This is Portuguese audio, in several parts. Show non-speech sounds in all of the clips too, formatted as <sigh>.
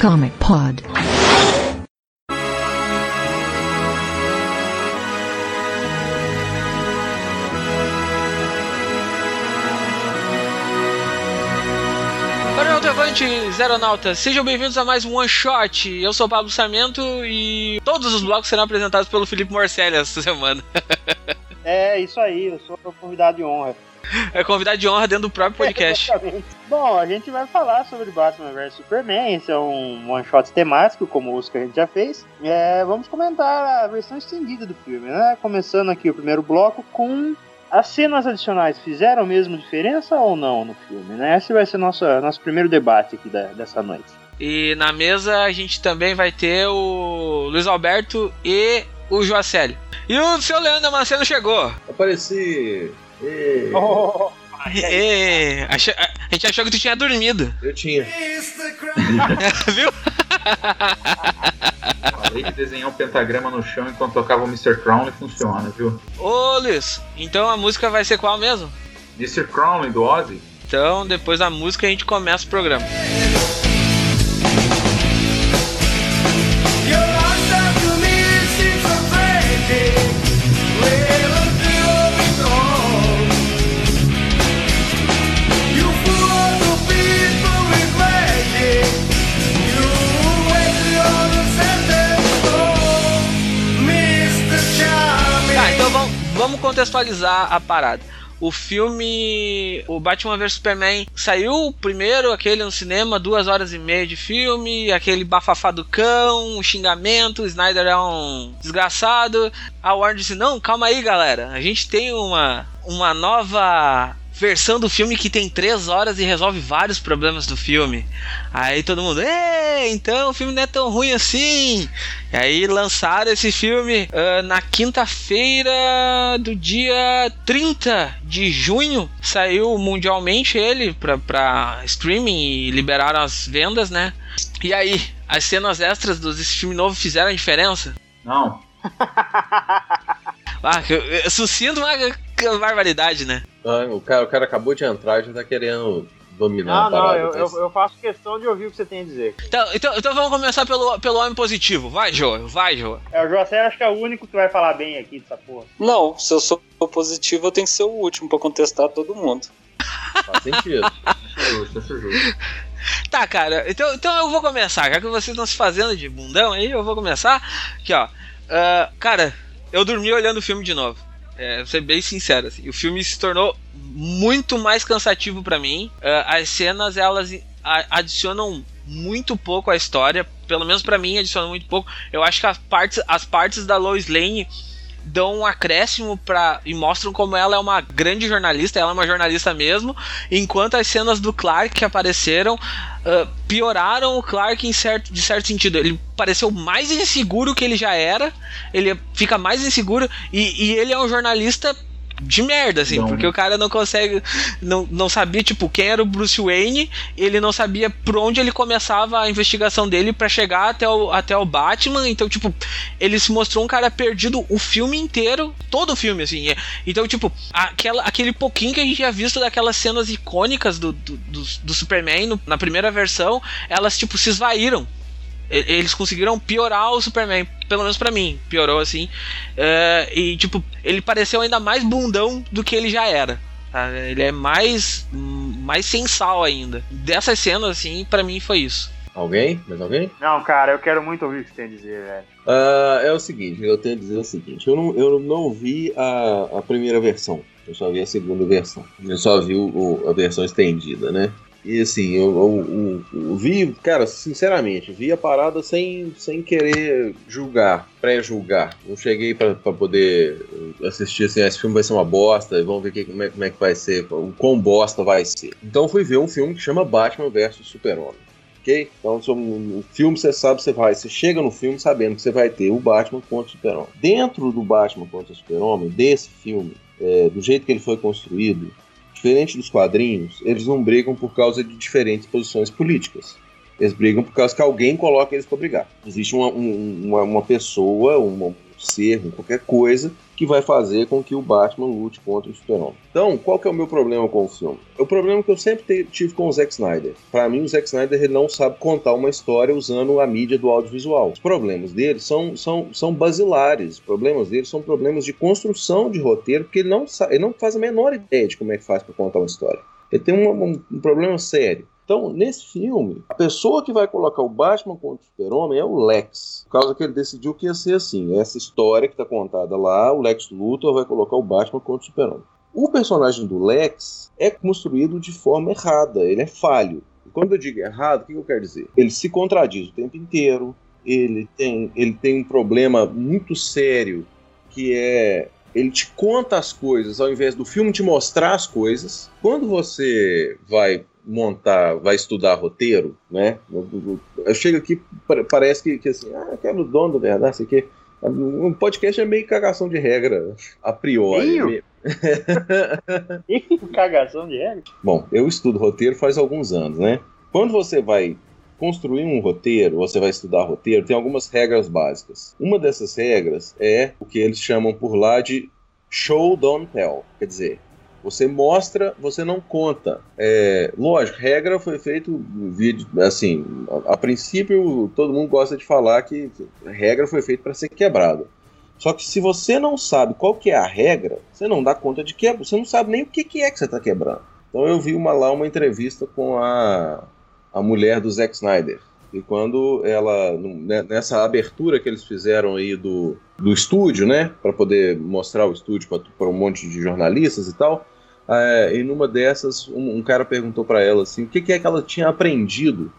Comic Pod. Avante, Zeronautas, sejam bem-vindos a mais um One Shot. Eu sou o Pablo Sarmento e todos os blocos serão apresentados pelo Felipe Morcelli essa semana. <laughs> é, isso aí, eu sou o convidado de honra. <laughs> É convidado de honra dentro do próprio podcast. É, <laughs> Bom, a gente vai falar sobre Batman vs Superman. Esse é um one shot temático, como os que a gente já fez. É, vamos comentar a versão estendida do filme, né? Começando aqui o primeiro bloco com as cenas adicionais fizeram mesmo diferença ou não no filme, né? Esse vai ser nosso, nosso primeiro debate aqui da, dessa noite. E na mesa a gente também vai ter o Luiz Alberto e o Joacélio. E o seu Leandro Marcelo chegou. Apareci. E... Oh, e... a gente achou que tu tinha dormido. Eu tinha. <laughs> Viu? Falei que desenhar um pentagrama no chão enquanto tocava o Mr. Crown funciona, viu? Ô, Luiz, então a música vai ser qual mesmo? Mr. Crown do Ozzy. Então, depois da música, a gente começa o programa. Vamos contextualizar a parada. O filme, o Batman vs Superman, saiu primeiro aquele no cinema, duas horas e meia de filme, aquele bafafá do cão, um xingamento, o Snyder é um desgraçado. A Warner disse: Não, calma aí, galera, a gente tem uma, uma nova versão do filme que tem três horas e resolve vários problemas do filme. Aí todo mundo, então o filme não é tão ruim assim. E aí lançaram esse filme uh, na quinta-feira do dia 30 de junho. Saiu mundialmente ele pra, pra streaming e liberaram as vendas, né? E aí, as cenas extras desse filme novo fizeram a diferença? Não. <laughs> ah, sucinto uma <laughs> barbaridade, né? Ah, o, cara, o cara acabou de entrar e já tá querendo dominar não, Não, eu, eu, eu, faço questão de ouvir o que você tem a dizer. Então, então, então vamos começar pelo, pelo homem positivo. Vai, Jô, vai, Jô. É, o José acho que é o único que vai falar bem aqui dessa porra. Não, se eu sou positivo, eu tenho que ser o último pra contestar todo mundo. <laughs> Faz sentido. justo, justo. Tá, cara, então, então eu vou começar. Já que vocês estão se fazendo de bundão aí, eu vou começar. Aqui, ó. Uh, cara, eu dormi olhando o filme de novo. É, vou ser bem sincero, assim, o filme se tornou muito mais cansativo para mim. Uh, as cenas elas adicionam muito pouco à história, pelo menos para mim adicionam muito pouco. Eu acho que as partes, as partes da Lois Lane dão um acréscimo para e mostram como ela é uma grande jornalista, ela é uma jornalista mesmo, enquanto as cenas do Clark que apareceram uh, pioraram o Clark em certo, de certo sentido. Ele pareceu mais inseguro que ele já era, ele fica mais inseguro e, e ele é um jornalista de merda, assim, não. porque o cara não consegue. Não, não sabia, tipo, quem era o Bruce Wayne, ele não sabia por onde ele começava a investigação dele para chegar até o, até o Batman. Então, tipo, ele se mostrou um cara perdido o filme inteiro, todo o filme, assim. É. Então, tipo, aquela, aquele pouquinho que a gente tinha visto daquelas cenas icônicas do, do, do, do Superman no, na primeira versão, elas, tipo, se esvaíram eles conseguiram piorar o Superman, pelo menos para mim, piorou assim. Uh, e tipo, ele pareceu ainda mais bundão do que ele já era. Tá? Ele é mais mais sensal ainda. Dessas cenas assim, para mim foi isso. Alguém? Mais alguém? Não, cara, eu quero muito ouvir o que você tem a dizer, velho. Uh, é o seguinte, eu tenho a dizer o seguinte, eu não, eu não vi a, a primeira versão, eu só vi a segunda versão. Eu só vi o, a versão estendida, né? E assim, eu, eu, eu, eu, vi, cara, sinceramente, vi a parada sem, sem querer julgar, pré-julgar. Não cheguei para poder assistir assim, ah, esse filme vai ser uma bosta, vamos ver que, como, é, como é que vai ser, o quão bosta vai ser. Então fui ver um filme que chama Batman vs Super-Homem. Ok? Então, o filme você sabe, você vai, você chega no filme sabendo que você vai ter o Batman contra o Super-Homem. Dentro do Batman contra o Super-Homem, desse filme, é, do jeito que ele foi construído, Diferente dos quadrinhos, eles não brigam por causa de diferentes posições políticas. Eles brigam por causa que alguém coloca eles para brigar. Existe uma, uma, uma pessoa, um ser, qualquer coisa que vai fazer com que o Batman lute contra o Super-Homem. Então, qual que é o meu problema com o filme? O problema que eu sempre tive com o Zack Snyder. Para mim, o Zack Snyder ele não sabe contar uma história usando a mídia do audiovisual. Os problemas dele são, são, são basilares. Os problemas dele são problemas de construção de roteiro, porque ele não, sabe, ele não faz a menor ideia de como é que faz para contar uma história. Ele tem um, um, um problema sério. Então, nesse filme, a pessoa que vai colocar o Batman contra o Super-Homem é o Lex. Por causa que ele decidiu que ia ser assim. Essa história que está contada lá, o Lex Luthor vai colocar o Batman contra o Super-Homem. O personagem do Lex é construído de forma errada, ele é falho. E quando eu digo errado, o que eu quero dizer? Ele se contradiz o tempo inteiro, ele tem, ele tem um problema muito sério que é ele te conta as coisas ao invés do filme te mostrar as coisas. Quando você vai montar, vai estudar roteiro, né? Eu chego aqui, parece que, que assim, ah, quero o dono da verdade, isso aqui. Um podcast é meio cagação de regra, a priori. <laughs> cagação de regra? Bom, eu estudo roteiro faz alguns anos, né? Quando você vai construir um roteiro, você vai estudar roteiro, tem algumas regras básicas. Uma dessas regras é o que eles chamam por lá de show, don't tell. Quer dizer, você mostra, você não conta. É, lógico, regra foi feito vídeo assim. A, a, princípio, todo mundo gosta de falar que regra foi feita para ser quebrada. Só que se você não sabe qual que é a regra, você não dá conta de que você não sabe nem o que, que é que você está quebrando. Então eu vi uma, lá uma entrevista com a, a mulher do Zack Snyder. E quando ela, né, nessa abertura que eles fizeram aí do, do estúdio, né, para poder mostrar o estúdio para um monte de jornalistas e tal, é, numa dessas, um, um cara perguntou para ela assim, o que, que, é que ela tinha aprendido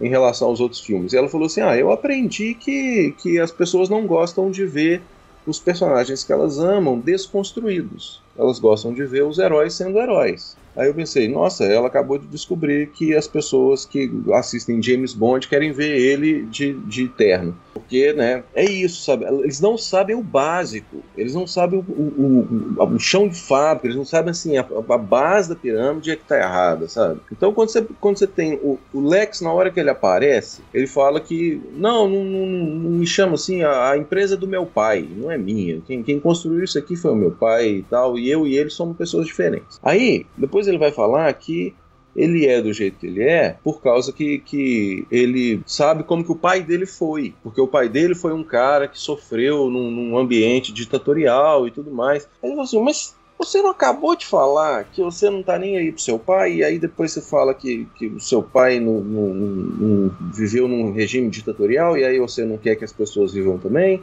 em relação aos outros filmes. E ela falou assim: Ah, eu aprendi que, que as pessoas não gostam de ver os personagens que elas amam desconstruídos. Elas gostam de ver os heróis sendo heróis. Aí eu pensei, nossa, ela acabou de descobrir que as pessoas que assistem James Bond querem ver ele de, de terno. Porque, né, é isso, sabe? Eles não sabem o básico, eles não sabem o, o, o, o chão de fábrica, eles não sabem, assim, a, a, base da pirâmide é que tá errada, sabe? Então, quando você, quando você tem o, Lex, na hora que ele aparece, ele fala que, não, não, não, não me chama assim, a, a, empresa é do meu pai, não é minha. Quem, quem construiu isso aqui foi o meu pai e tal, e eu e ele somos pessoas diferentes. Aí, depois ele vai falar que ele é do jeito que ele é por causa que, que ele sabe como que o pai dele foi. Porque o pai dele foi um cara que sofreu num, num ambiente ditatorial e tudo mais. Aí ele assim, mas você não acabou de falar que você não tá nem aí pro seu pai, e aí depois você fala que, que o seu pai não, não, não, viveu num regime ditatorial, e aí você não quer que as pessoas vivam também.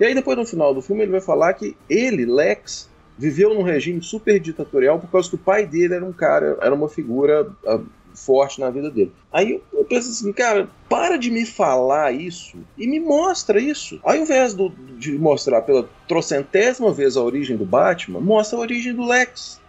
E aí depois no final do filme ele vai falar que ele, Lex, viveu num regime super ditatorial por causa que o pai dele era um cara, era uma figura uh, forte na vida dele. Aí eu penso assim, cara, para de me falar isso e me mostra isso. Ao invés do, de mostrar pela trocentésima vez a origem do Batman, mostra a origem do Lex.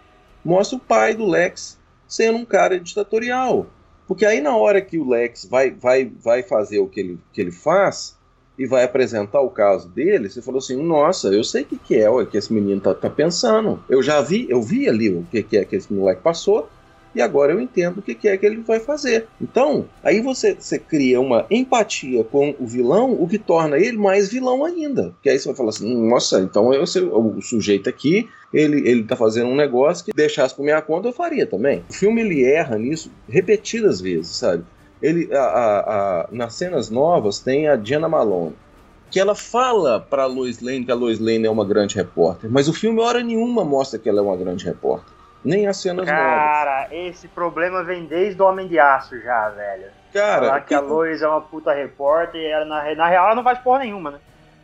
Mostra o pai do Lex sendo um cara ditatorial. Porque aí na hora que o Lex vai, vai, vai fazer o que ele, que ele faz, e vai apresentar o caso dele, você falou assim: nossa, eu sei o que, que é o que esse menino tá, tá, pensando. Eu já vi, eu vi ali o que, que é que esse moleque passou. E agora eu entendo o que, que é que ele vai fazer. Então, aí você, você cria uma empatia com o vilão, o que torna ele mais vilão ainda. Que aí você vai falar assim: nossa, então eu, o sujeito aqui ele, ele tá fazendo um negócio que deixasse por minha conta eu faria também. O filme ele erra nisso repetidas vezes, sabe? Ele a, a, a, nas cenas novas tem a Diana Malone que ela fala para Lois Lane que a Lois Lane é uma grande repórter, mas o filme hora nenhuma mostra que ela é uma grande repórter. Nem as cenas Cara, novas. Cara, esse problema vem desde o Homem de Aço já, velho. Cara, Falar que, que a Lois é uma puta repórter e ela, na, na real ela não faz porra nenhuma, né?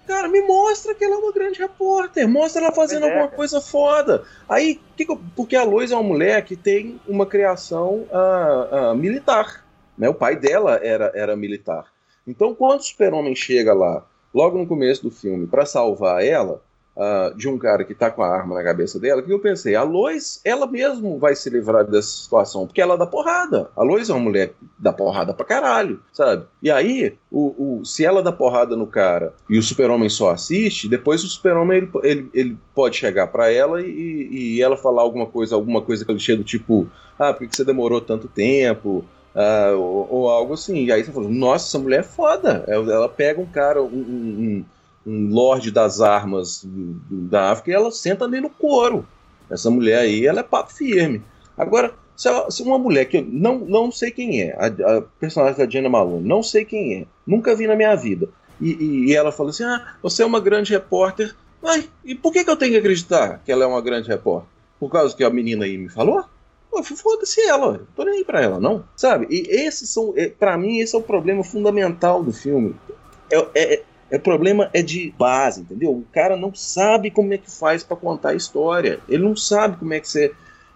Cara, me mostra que ela é uma grande repórter. Mostra ela fazendo é, alguma coisa foda. Aí, que, porque a Lois é uma mulher que tem uma criação uh, uh, militar. Né? O pai dela era, era militar. Então, quando o super-homem chega lá, logo no começo do filme, para salvar ela uh, de um cara que tá com a arma na cabeça dela, que eu pensei, a Lois, ela mesmo vai se livrar dessa situação, porque ela dá porrada. A Lois é uma mulher que dá porrada pra caralho, sabe? E aí, o, o se ela dá porrada no cara e o super-homem só assiste, depois o super-homem ele, ele, ele, pode chegar para ela e, e ela falar alguma coisa, alguma coisa chega do tipo, ah, por que você demorou tanto tempo? Uh, ou, ou, algo assim. E aí você fala, nossa, essa mulher é foda. Ela, pega um cara, um, um, um lorde das armas da África e ela senta ali no couro. Essa mulher aí, ela é papo firme. Agora, se, ela, se uma mulher que eu não, não sei quem é, a, a personagem da Jenna Malone, não sei quem é, nunca vi na minha vida, e, e, e ela fala assim: ah, você é uma grande repórter. Ai, e por que, que eu tenho que acreditar que ela é uma grande repórter? Por causa que a menina aí me falou? Foda-se ela, tô nem aí pra ela, não. Sabe? E esses são, é, para mim, esse é o problema fundamental do filme. É, é, é, problema é de base, entendeu? O cara não sabe como é que faz para contar a história. Ele não sabe como é que você,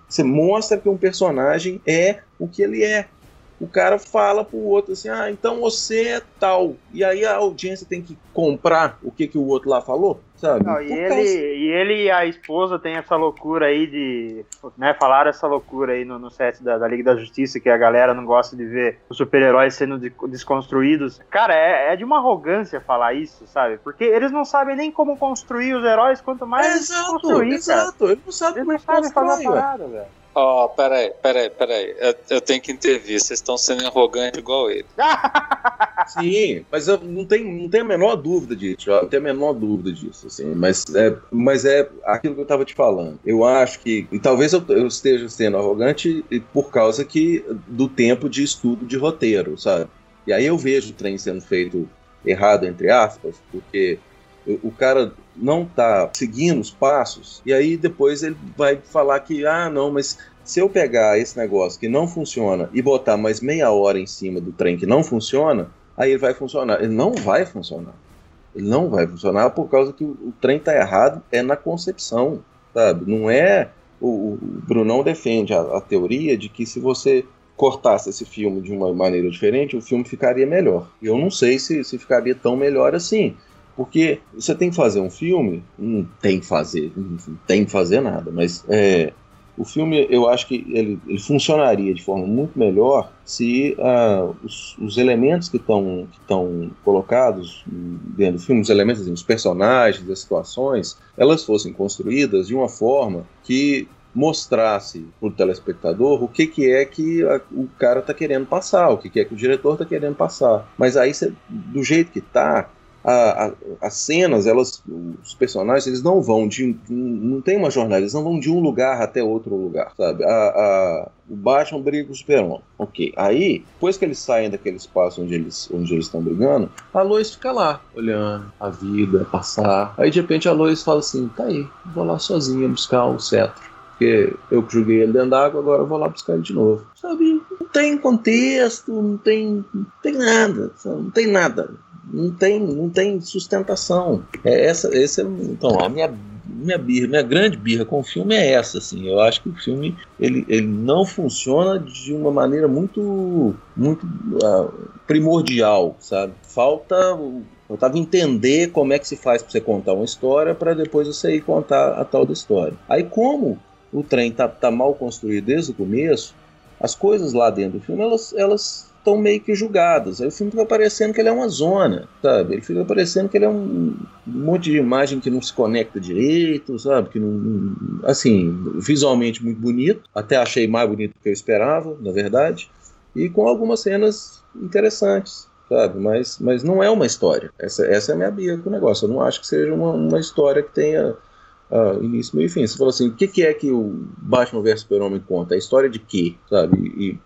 você mostra que um personagem é o que ele é o cara fala pro outro assim: ah, então você é tal. E aí a audiência tem que comprar o que, que o outro lá falou, sabe? Não, e, ele, e ele e a esposa tem essa loucura aí de. Né, falaram essa loucura aí no, no set da, da, Liga da Justiça, que a galera não gosta de ver os super-heróis sendo de, desconstruídos. Cara, é, é, de uma arrogância falar isso, sabe? Porque eles não sabem nem como construir os heróis, quanto mais é, exato, construir, exato. Cara. Eles não sabem eles como não sabem fazer a parada, velho. Ó, oh, peraí, peraí, peraí. Eu, eu tenho que intervir. Vocês estão sendo arrogantes igual ele. <laughs> Sim, mas eu não tenho, não tenho a menor dúvida disso. Não tenho a menor dúvida disso. Assim, mas, é, mas é aquilo que eu estava te falando. Eu acho que. E talvez eu, eu, esteja sendo arrogante por causa que do tempo de estudo de roteiro, sabe? E aí eu vejo o trem sendo feito errado, entre aspas, porque o cara não tá seguindo os passos, e aí depois ele vai falar que, ah, não, mas se eu pegar esse negócio que não funciona e botar mais meia hora em cima do trem que não funciona, aí ele vai funcionar. Ele não vai funcionar. Ele não vai funcionar por causa que o, trem tá errado, é na concepção, sabe? Não é. O, o Brunão defende a, a teoria de que se você cortasse esse filme de uma maneira diferente, o filme ficaria melhor. Eu não sei se, se ficaria tão melhor assim. Porque você tem que fazer um filme, não tem que fazer, não tem que fazer nada, mas é, o filme eu acho que ele, ele, funcionaria de forma muito melhor se uh, os, os, elementos que estão que colocados dentro do filme, os elementos, assim, os personagens, as situações, elas fossem construídas de uma forma que mostrasse para o telespectador o que, que é que a, o cara está querendo passar, o que, que é que o diretor está querendo passar. Mas aí, cê, do jeito que está, a, a, as cenas, elas, os personagens, eles não vão de. Não tem uma jornada, eles não vão de um lugar até outro lugar, sabe? A, o Batman briga com o Superman. Ok. Aí, depois que eles saem daquele espaço onde eles onde eles estão brigando, a Lois fica lá, olhando a vida passar. Aí, de repente, a Lois fala assim: tá aí, vou lá sozinha buscar o cetro porque eu joguei ele dentro d'água, agora eu vou lá buscar ele de novo. Sabe? Não tem contexto, não tem, não tem nada, não tem nada não tem, não tem sustentação. É essa, esse é, então, a minha minha birra, minha grande birra com o filme é essa, assim. Eu acho que o filme ele, ele não funciona de uma maneira muito muito uh, primordial, sabe? Falta eu tava entender como é que se faz para você contar uma história para depois você ir contar a tal da história. Aí como o trem tá, tá mal construído desde o começo, as coisas lá dentro do filme elas, elas estão meio que julgadas. Aí o filme fica parecendo que ele é uma zona, sabe? Ele fica parecendo que ele é um, monte de imagem que não se conecta direito, sabe? Que não, assim, visualmente muito bonito, até achei mais bonito do que eu esperava, na verdade, e com algumas cenas interessantes. Sabe? Mas, mas não é uma história. Essa, essa é a minha bia com o negócio. Eu não acho que seja uma, uma história que tenha uh, início, meio e fim. Você falou assim, o que, que é que o Batman vs Super-Homem conta? A história de quê? Sabe? E,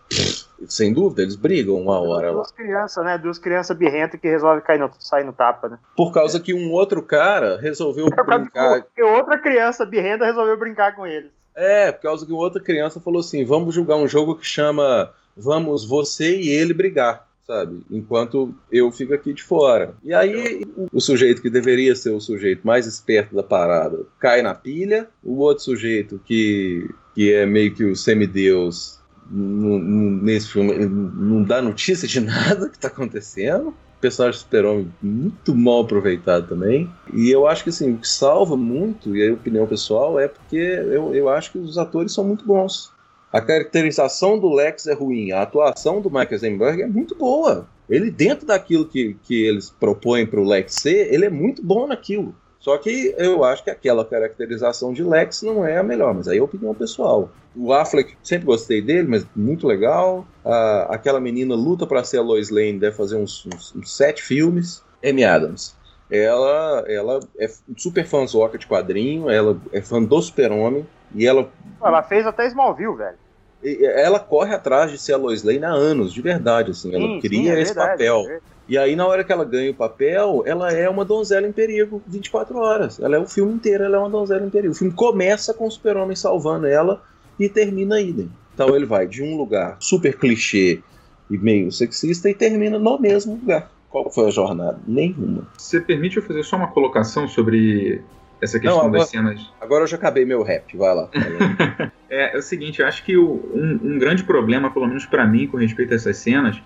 sem dúvida, eles brigam uma hora Duas crianças, né? Duas crianças birrentas que resolvem cair no, sair no tapa, né? Por causa que um outro cara resolveu <laughs> é brincar. Porque outra criança birrenta resolveu brincar com eles. É, por causa que outra criança falou assim: vamos jogar um jogo que chama Vamos você e ele brigar sabe? Enquanto eu fico aqui de fora. E aí o, sujeito que deveria ser o sujeito mais esperto da parada cai na pilha, o outro sujeito que, que é meio que o semideus nesse filme não dá notícia de <laughs> nada que está acontecendo. O personagem super-homem muito mal aproveitado também. E eu acho que assim, o que salva muito, e a opinião pessoal, é porque eu, eu acho que os atores são muito bons. A caracterização do Lex é ruim, a atuação do Michael Zenberg é muito boa. Ele, dentro daquilo que, que eles propõem para o Lex ser, ele é muito bom naquilo. Só que eu acho que aquela caracterização de Lex não é a melhor, mas aí é opinião pessoal. O Affleck, sempre gostei dele, mas muito legal. Ah, aquela menina luta para ser a Lois Lane, deve fazer uns, uns, uns, sete filmes. Amy Adams. ela, ela é super fãzoca de quadrinho, ela é fã do Super-Homem, e ela. Ela fez até Smallville, velho. Ela corre atrás de ser a Lois Lane há anos, de verdade, assim. Ela sim, cria sim, é esse verdade, papel. É e aí, na hora que ela ganha o papel, ela é uma donzela em perigo 24 horas. Ela é o filme inteiro, ela é uma donzela em perigo. O filme começa com o super-homem salvando ela e termina aí. Né? Então ele vai de um lugar super clichê e meio sexista e termina no mesmo lugar. Qual foi a jornada? Nenhuma. Você permite eu fazer só uma colocação sobre essa questão Não, agora, das cenas? Agora eu já acabei meu rap, vai lá. <laughs> é, é, o seguinte, eu acho que o, um, um grande problema, pelo menos para mim, com respeito a essas cenas,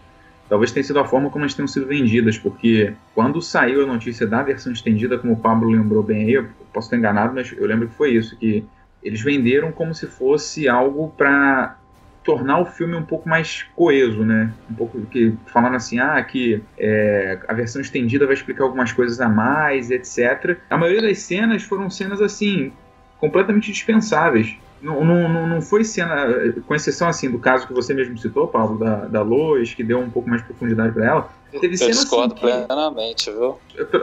talvez tenha sido a forma como elas tenham sido vendidas, porque quando saiu a notícia da versão estendida, como o Pablo lembrou bem aí, eu posso estar enganado, mas eu lembro que foi isso, que eles venderam como se fosse algo para tornar o filme um pouco mais coeso, né? Um pouco que falando assim, ah, que é, a versão estendida vai explicar algumas coisas a mais, etc. A maioria das cenas foram cenas assim completamente dispensáveis. Não, não, não foi cena, com exceção assim do caso que você mesmo citou, Paulo, da, da Lois, que deu um pouco mais de profundidade para ela. Teve eu discordo assim, plenamente, viu?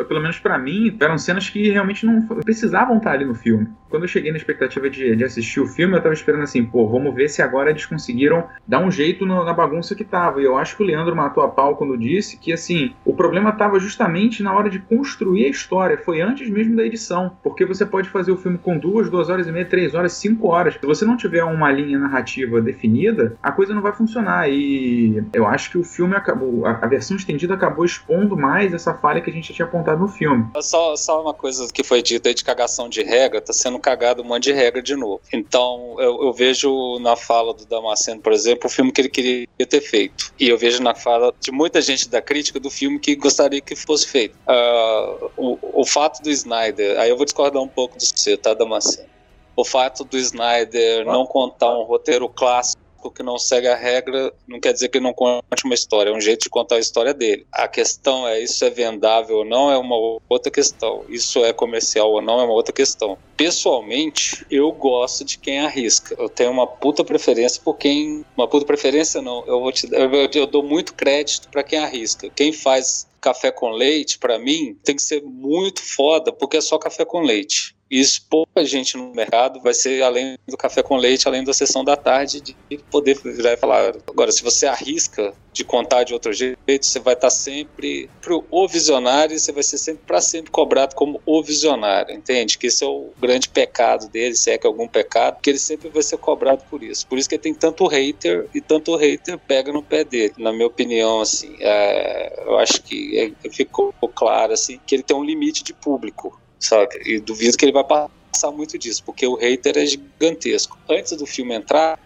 Pelo menos para mim, eram cenas que realmente não precisavam estar ali no filme. Quando eu cheguei na expectativa de, de assistir o filme, eu tava esperando assim, pô, vamos ver se agora eles conseguiram dar um jeito no, na bagunça que tava. E eu acho que o Leandro matou a pau quando disse que, assim, o problema tava justamente na hora de construir a história. Foi antes mesmo da edição. Porque você pode fazer o filme com duas, duas horas e meia, três horas, cinco horas. Se você não tiver uma linha narrativa definida, a coisa não vai funcionar. E eu acho que o filme acabou, a, a versão estendida acabou expondo mais essa falha que a gente tinha apontado no filme. Só, só uma coisa que foi dita aí de cagação de regra, tá sendo cagado um monte de regra de novo. Então, eu, eu vejo na fala do Damasceno, por exemplo, o filme que ele queria ter feito. E eu vejo na fala de muita gente da crítica do filme que gostaria que fosse feito. Uh, o, o fato do Snyder, aí eu vou discordar um pouco do você, tá, Damasceno? O fato do Snyder não contar um roteiro clássico que não segue a regra não quer dizer que ele não conte uma história, é um jeito de contar a história dele. A questão é isso é vendável ou não é uma outra questão. Isso é comercial ou não é uma outra questão. Pessoalmente, eu gosto de quem arrisca. Eu tenho uma puta preferência por quem, uma puta preferência não, eu vou te eu, eu dou muito crédito para quem arrisca. Quem faz café com leite, para mim, tem que ser muito foda, porque é só café com leite isso pouca gente no mercado vai ser além do café com leite, além da sessão da tarde, de poder virar e falar. Agora, se você arrisca de contar de outro jeito, você vai estar sempre pro o visionário, você vai ser sempre para sempre cobrado como o visionário, entende? Que esse é o grande pecado dele, se é que é algum pecado, que ele sempre vai ser cobrado por isso. Por isso que ele tem tanto hater e tanto hater pega no pé dele. Na minha opinião, assim, é, eu acho que é, ficou claro assim que ele tem um limite de público sabe? E duvido que ele vai passar muito disso, porque o hater é gigantesco. Antes do filme entrar,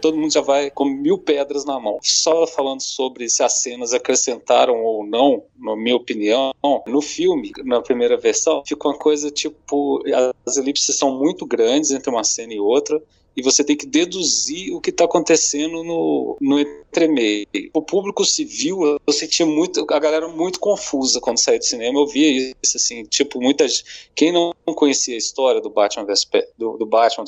todo mundo já vai com mil pedras na mão. Só falando sobre se as cenas acrescentaram ou não, na minha opinião, no filme, na primeira versão, ficou uma coisa tipo: as elipses são muito grandes entre uma cena e outra e você tem que deduzir o que está acontecendo no, no entremeio. O público civil, eu sentia muito, a galera muito confusa quando saía do cinema, eu via isso, assim, tipo, muitas, quem não conhecia a história do Batman, do, do Batman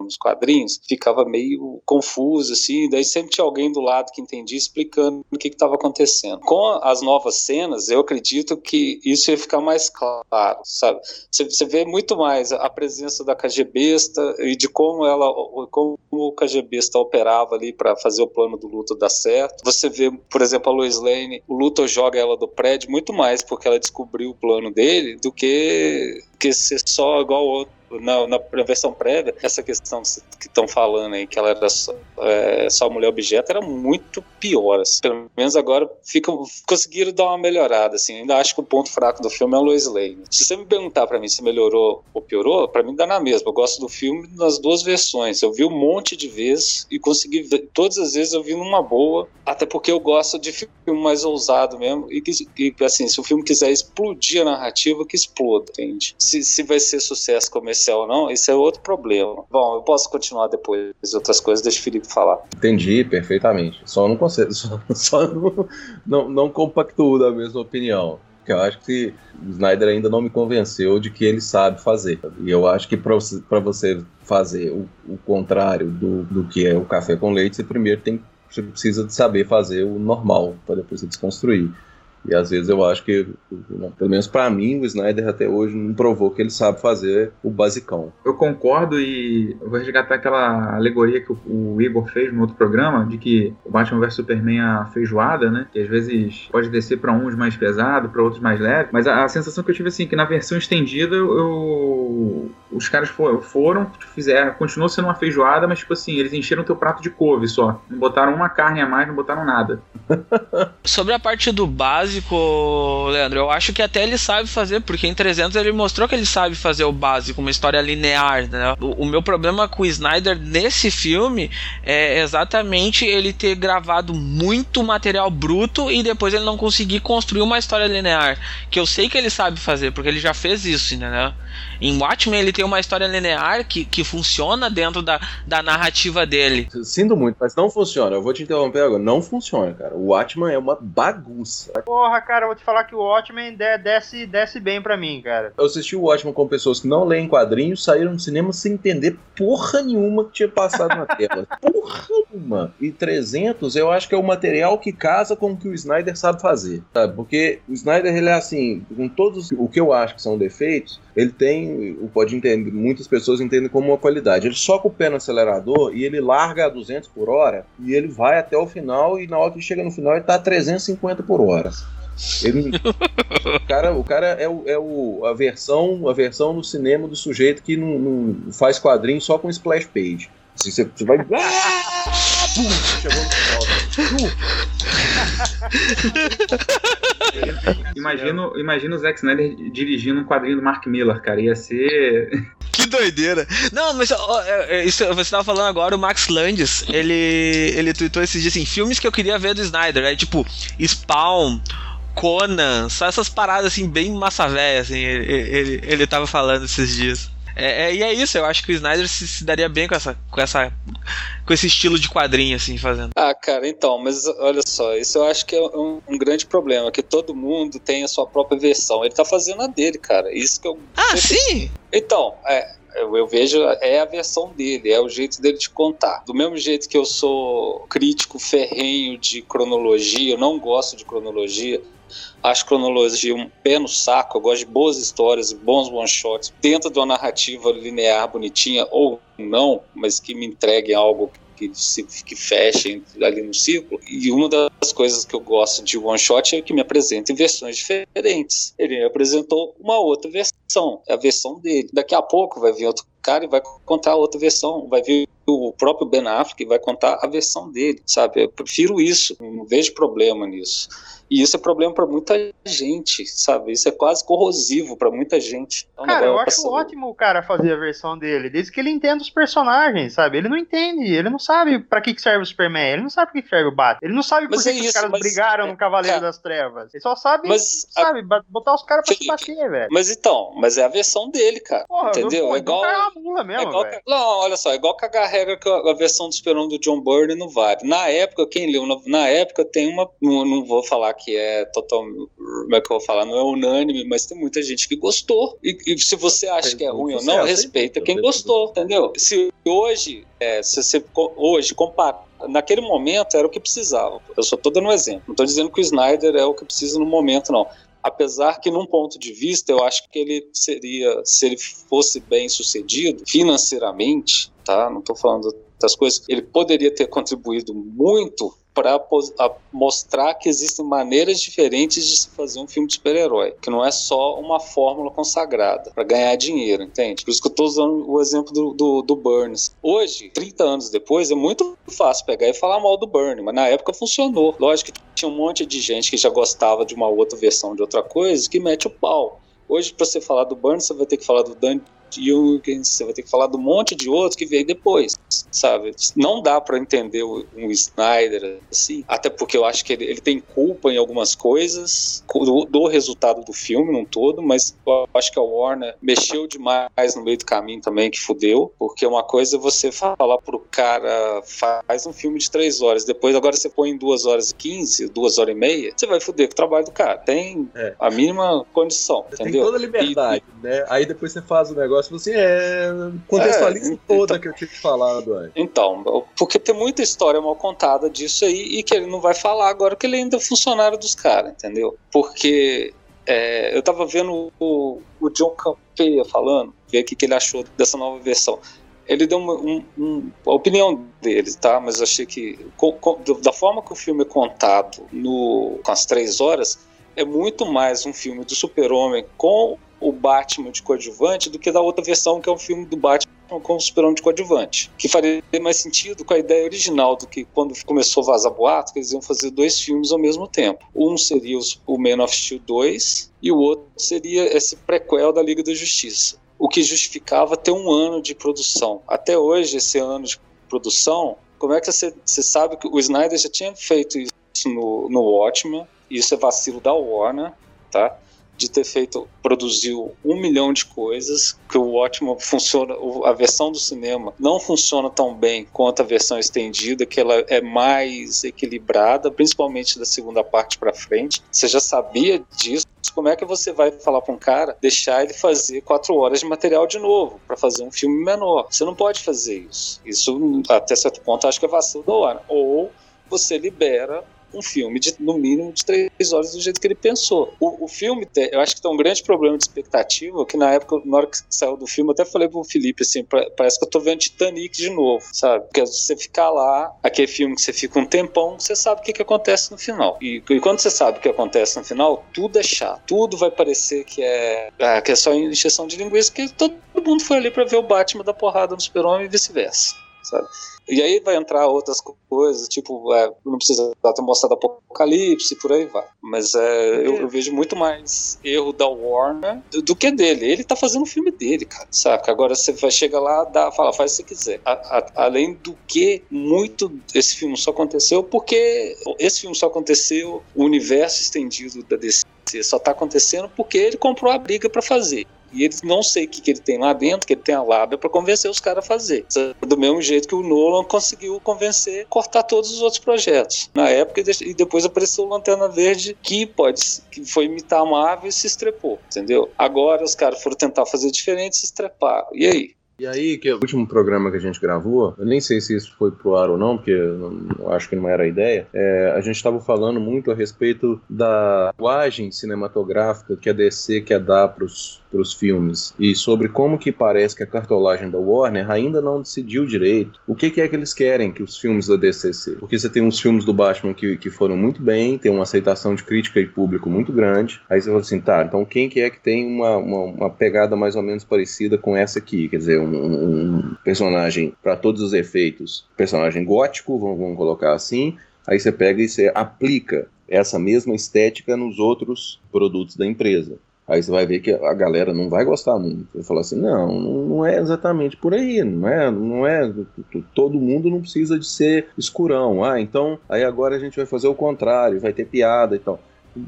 dos quadrinhos, ficava meio confuso, assim, daí sempre tinha alguém do lado que entendia explicando o que estava acontecendo. Com as novas cenas, eu acredito que isso ia ficar mais claro, sabe? Você vê muito mais a presença da KGBista e de como ela como o KGB está operava ali para fazer o plano do Luthor dar certo. Você vê, por exemplo, a Lois Lane, o Luthor joga ela do prédio muito mais porque ela descobriu o plano dele do que, que ser só igual outro na, na, versão prévia, essa questão que estão falando aí, que ela era só, é, só mulher objeto, era muito pior. Assim. Pelo menos agora fica, conseguiram dar uma melhorada. Assim. Ainda acho que o ponto fraco do filme é a Lois Lane. Se você me perguntar para mim se melhorou ou piorou, para mim dá na mesma. Eu gosto do filme nas duas versões. Eu vi um monte de vezes e consegui ver. Todas as vezes eu vi numa boa, até porque eu gosto de filme mais ousado mesmo. E, e assim, se o filme quiser explodir a narrativa, que exploda, entende? Se, se vai ser sucesso comercial ou não, isso é outro problema. Bom, eu posso continuar depois outras coisas, deixa o Felipe falar. Entendi perfeitamente. Só não consigo, <laughs> só, só não, não, não compactuo da mesma opinião. Porque eu acho que o Snyder ainda não me convenceu de que ele sabe fazer. E eu acho que para você fazer o, o contrário do, do que é o café com leite, você primeiro tem você precisa de saber fazer o normal para depois se desconstruir. E às vezes eu acho que, pelo menos para mim, o Snyder até hoje não provou que ele sabe fazer o basicão. Eu concordo e vou resgatar aquela alegoria que o, Igor fez no outro programa, de que o Batman vs Superman é a feijoada, né? Que às vezes pode descer para uns mais pesado, para outros mais leve. Mas a, a, sensação que eu tive assim, que na versão estendida eu, os caras for, foram, fizeram, continuou sendo uma feijoada, mas tipo assim, eles encheram teu prato de couve só. Não botaram uma carne a mais, não botaram nada. <laughs> Sobre a parte do básico, Leandro, eu acho que até ele sabe fazer, porque em 300 ele mostrou que ele sabe fazer o básico, uma história linear, né? O, o meu problema com o Snyder nesse filme é exatamente ele ter gravado muito material bruto e depois ele não conseguir construir uma história linear, que eu sei que ele sabe fazer, porque ele já fez isso, né? Em Watchmen ele tem uma história linear que, que funciona dentro da, da narrativa dele. Sinto muito, mas não funciona. Eu vou te interromper agora. Não funciona, cara. O Watchmen é uma bagunça. Porra, cara, eu vou te falar que o Watchmen desce, desce bem pra mim, cara. Eu assisti o Watchmen com pessoas que não leem quadrinhos, saíram no cinema sem entender porra nenhuma que tinha passado na tela. <laughs> Porra nenhuma. E 300 eu acho que é o material que casa com o que o Snyder sabe fazer, sabe? Porque o Snyder, ele é assim, com todos o que eu acho que são defeitos, ele tem, pode entender, muitas pessoas entendem como uma qualidade. Ele soca o pé no acelerador e ele larga a 200 por hora e ele vai até o final e na hora que chega no final ele tá a 350 por hora. Ele, <laughs> o cara, o cara é, o, é o, a versão a versão no cinema do sujeito que não, não faz quadrinho só com splash page. Assim, você, você vai. <laughs> Ah, pum, chegou no final. <laughs> <laughs> imagino, imagino o Zack Snyder dirigindo um quadrinho do Mark Miller, cara. Ia ser. <laughs> Que doideira. Não, mas ó, é, é, isso, você tava falando agora, o Max Landis, ele, ele tweetou esses dias assim, filmes que eu queria ver do Snyder, é tipo Spawn, Conan, só essas paradas assim, bem massa véia, assim, ele, ele, ele tava falando esses dias. É, é, e é isso, eu acho que o Snyder se, se, daria bem com essa, com essa com esse estilo de quadrinho, assim, fazendo. Ah, cara, então, mas olha só, isso eu acho que é um, um, grande problema, que todo mundo tem a sua própria versão. Ele tá fazendo a dele, cara. Isso que eu. Ah, sim! Então, é, eu vejo é a versão dele, é o jeito dele de contar. Do mesmo jeito que eu sou crítico ferrenho de cronologia, eu não gosto de cronologia, acho cronologia um pé no saco, eu gosto de boas histórias bons one-shots dentro de uma narrativa linear bonitinha ou não, mas que me entregue algo que, se, que feche ali no ciclo. E uma das coisas que eu gosto de one shot é que me apresenta em versões diferentes. Ele me apresentou uma outra versão, é a versão dele. Daqui a pouco vai vir outro cara e vai contar outra versão, vai vir o próprio Ben Affleck e vai contar a versão dele, sabe? Eu prefiro isso, não vejo problema nisso. E isso é problema para muita gente, sabe? Isso é quase corrosivo para muita gente. É cara, eu acho ótimo o cara fazer a versão dele, desde que ele entenda os personagens, sabe? Ele não entende, ele não sabe para que, que serve o Superman, ele não sabe para que serve o Batman, ele não sabe por que, é que os caras brigaram no Cavaleiro cara, das Trevas. Ele só sabe, mas, sabe, a... botar os caras pra se bater, velho. Mas então, mas é a versão dele, cara. Porra, entendeu? Não, é igual. É mula mesmo, é igual, Não, olha só, é igual cagar regra que a versão do Superman do John Byrne não vale. Na época, quem leu, na época tem uma. Não, não vou falar que é total como é que eu vou falar, não é unânime, mas tem muita gente que gostou. E, e se você acha que é ruim ou não, respeita quem gostou, entendeu? Se hoje, é, se você hoje compara naquele momento era o que precisava. Eu só estou dando um exemplo. Não estou dizendo que o Snyder é o que precisa no momento, não. Apesar que, num ponto de vista, eu acho que ele seria, se ele fosse bem sucedido financeiramente, tá? Não estou falando das coisas, ele poderia ter contribuído muito para mostrar que existem maneiras diferentes de se fazer um filme de super-herói, que não é só uma fórmula consagrada para ganhar dinheiro, entende? Por isso que eu estou usando o exemplo do, do, do, Burns. Hoje, 30 anos depois, é muito fácil pegar e falar mal do Burns, mas na época funcionou. Lógico que tinha um monte de gente que já gostava de uma outra versão de outra coisa que mete o pau. Hoje, para você falar do Burns, você vai ter que falar do Dan Jurgens, você vai ter que falar do monte de outros que veio depois, sabe? Não dá para entender o, um Snyder assim, até porque eu acho que ele, ele tem culpa em algumas coisas do, do, resultado do filme num todo, mas eu acho que a Warner mexeu demais no meio do caminho também, que fudeu, porque uma coisa é você falar pro cara, faz um filme de três horas, depois agora você põe em duas horas e quinze, duas horas e meia, você vai fuder com o trabalho do cara. Tem é. a mínima condição, você entendeu? Tem toda a liberdade, e, né? Aí depois você faz o negócio próximo, assim, é. Contextualiza é, toda então, que eu tinha te falado verdade. Então, porque tem muita história mal contada disso aí e que ele não vai falar agora que ele ainda é funcionário dos caras, entendeu? Porque é, eu tava vendo o, o John Campeia falando, ver o que, que ele achou dessa nova versão. Ele deu uma, um, um, a opinião dele, tá? Mas eu achei que, com, com, da forma que o filme é contado no, com as três horas, é muito mais um filme do Super-Homem com o Batman de coadjuvante do que da outra versão, que é um filme do Batman com o Super-Homem de coadjuvante. Que faria mais sentido com a ideia original do que quando começou a vazar boato, que eles iam fazer dois filmes ao mesmo tempo. Um seria o Man of Steel 2 e o outro seria esse prequel da Liga da Justiça. O que justificava ter um ano de produção. Até hoje, esse ano de produção, como é que você, você sabe que o Snyder já tinha feito isso no, no Watchmen, isso é vacilo da Warner, tá? De ter feito, produziu um milhão de coisas, que o ótimo funciona, a versão do cinema não funciona tão bem quanto a versão estendida, que ela é mais equilibrada, principalmente da segunda parte para frente. Você já sabia disso? Como é que você vai falar para um cara, deixar ele fazer quatro horas de material de novo, para fazer um filme menor? Você não pode fazer isso. Isso, até certo ponto, acho que é vacilo da hora. Ou você libera um filme de no mínimo de três horas do jeito que ele pensou. O, o filme, eu acho que tem um grande problema de expectativa, que na época, na hora que saiu do filme, eu até falei pro Felipe assim, parece que eu tô vendo Titanic de novo, sabe? Porque você ficar lá, aquele filme que você fica um tempão, você sabe o que, que acontece no final. E, e quando você sabe o que acontece no final, tudo é chato. Tudo vai parecer que é, é que é só injeção de linguiça, porque todo mundo foi ali para ver o Batman da porrada no super-homem e vice-versa, sabe? E aí vai entrar outras coisas, tipo, é, não precisa ter mostrado Apocalipse, por aí vai. Mas é, eu, eu, vejo muito mais erro da Warner do, do, que dele. Ele tá fazendo o filme dele, cara, saca? Agora você vai chegar lá, dá, fala, faz o que você quiser. A, a, além do que, muito esse filme só aconteceu porque esse filme só aconteceu, o universo estendido da DC só tá acontecendo porque ele comprou a briga para fazer. E eles não sei o que, que ele tem lá dentro, que ele tem a lábia para convencer os caras a fazer. Do mesmo jeito que o Nolan conseguiu convencer cortar todos os outros projetos. Na época, e depois apareceu o Lanterna Verde, que pode que foi imitar a Marvel e se estrepou, entendeu? Agora os caras foram tentar fazer diferente e se estreparam. E aí? E aí, que é o último programa que a gente gravou, eu nem sei se isso foi pro ar ou não, porque eu acho que não era a ideia, é, a gente estava falando muito a respeito da linguagem cinematográfica que a DC quer dar pros para os filmes e sobre como que parece que a cartolagem da Warner ainda não decidiu direito o que, que é que eles querem que os filmes da DC sejam. Porque você tem uns filmes do Batman que, que foram muito bem, tem uma aceitação de crítica e público muito grande. Aí você fala assim, tá, então quem que é que tem uma, uma, uma pegada mais ou menos parecida com essa aqui? Quer dizer, um, um personagem, para todos os efeitos, personagem gótico, vamos, vamos colocar assim. Aí você pega e você aplica essa mesma estética nos outros produtos da empresa. Aí você vai ver que a galera não vai gostar muito. Vai falar assim, não, não é exatamente por aí, não é, não é, todo mundo não precisa de ser escurão. Ah, então, aí agora a gente vai fazer o contrário, vai ter piada e tal.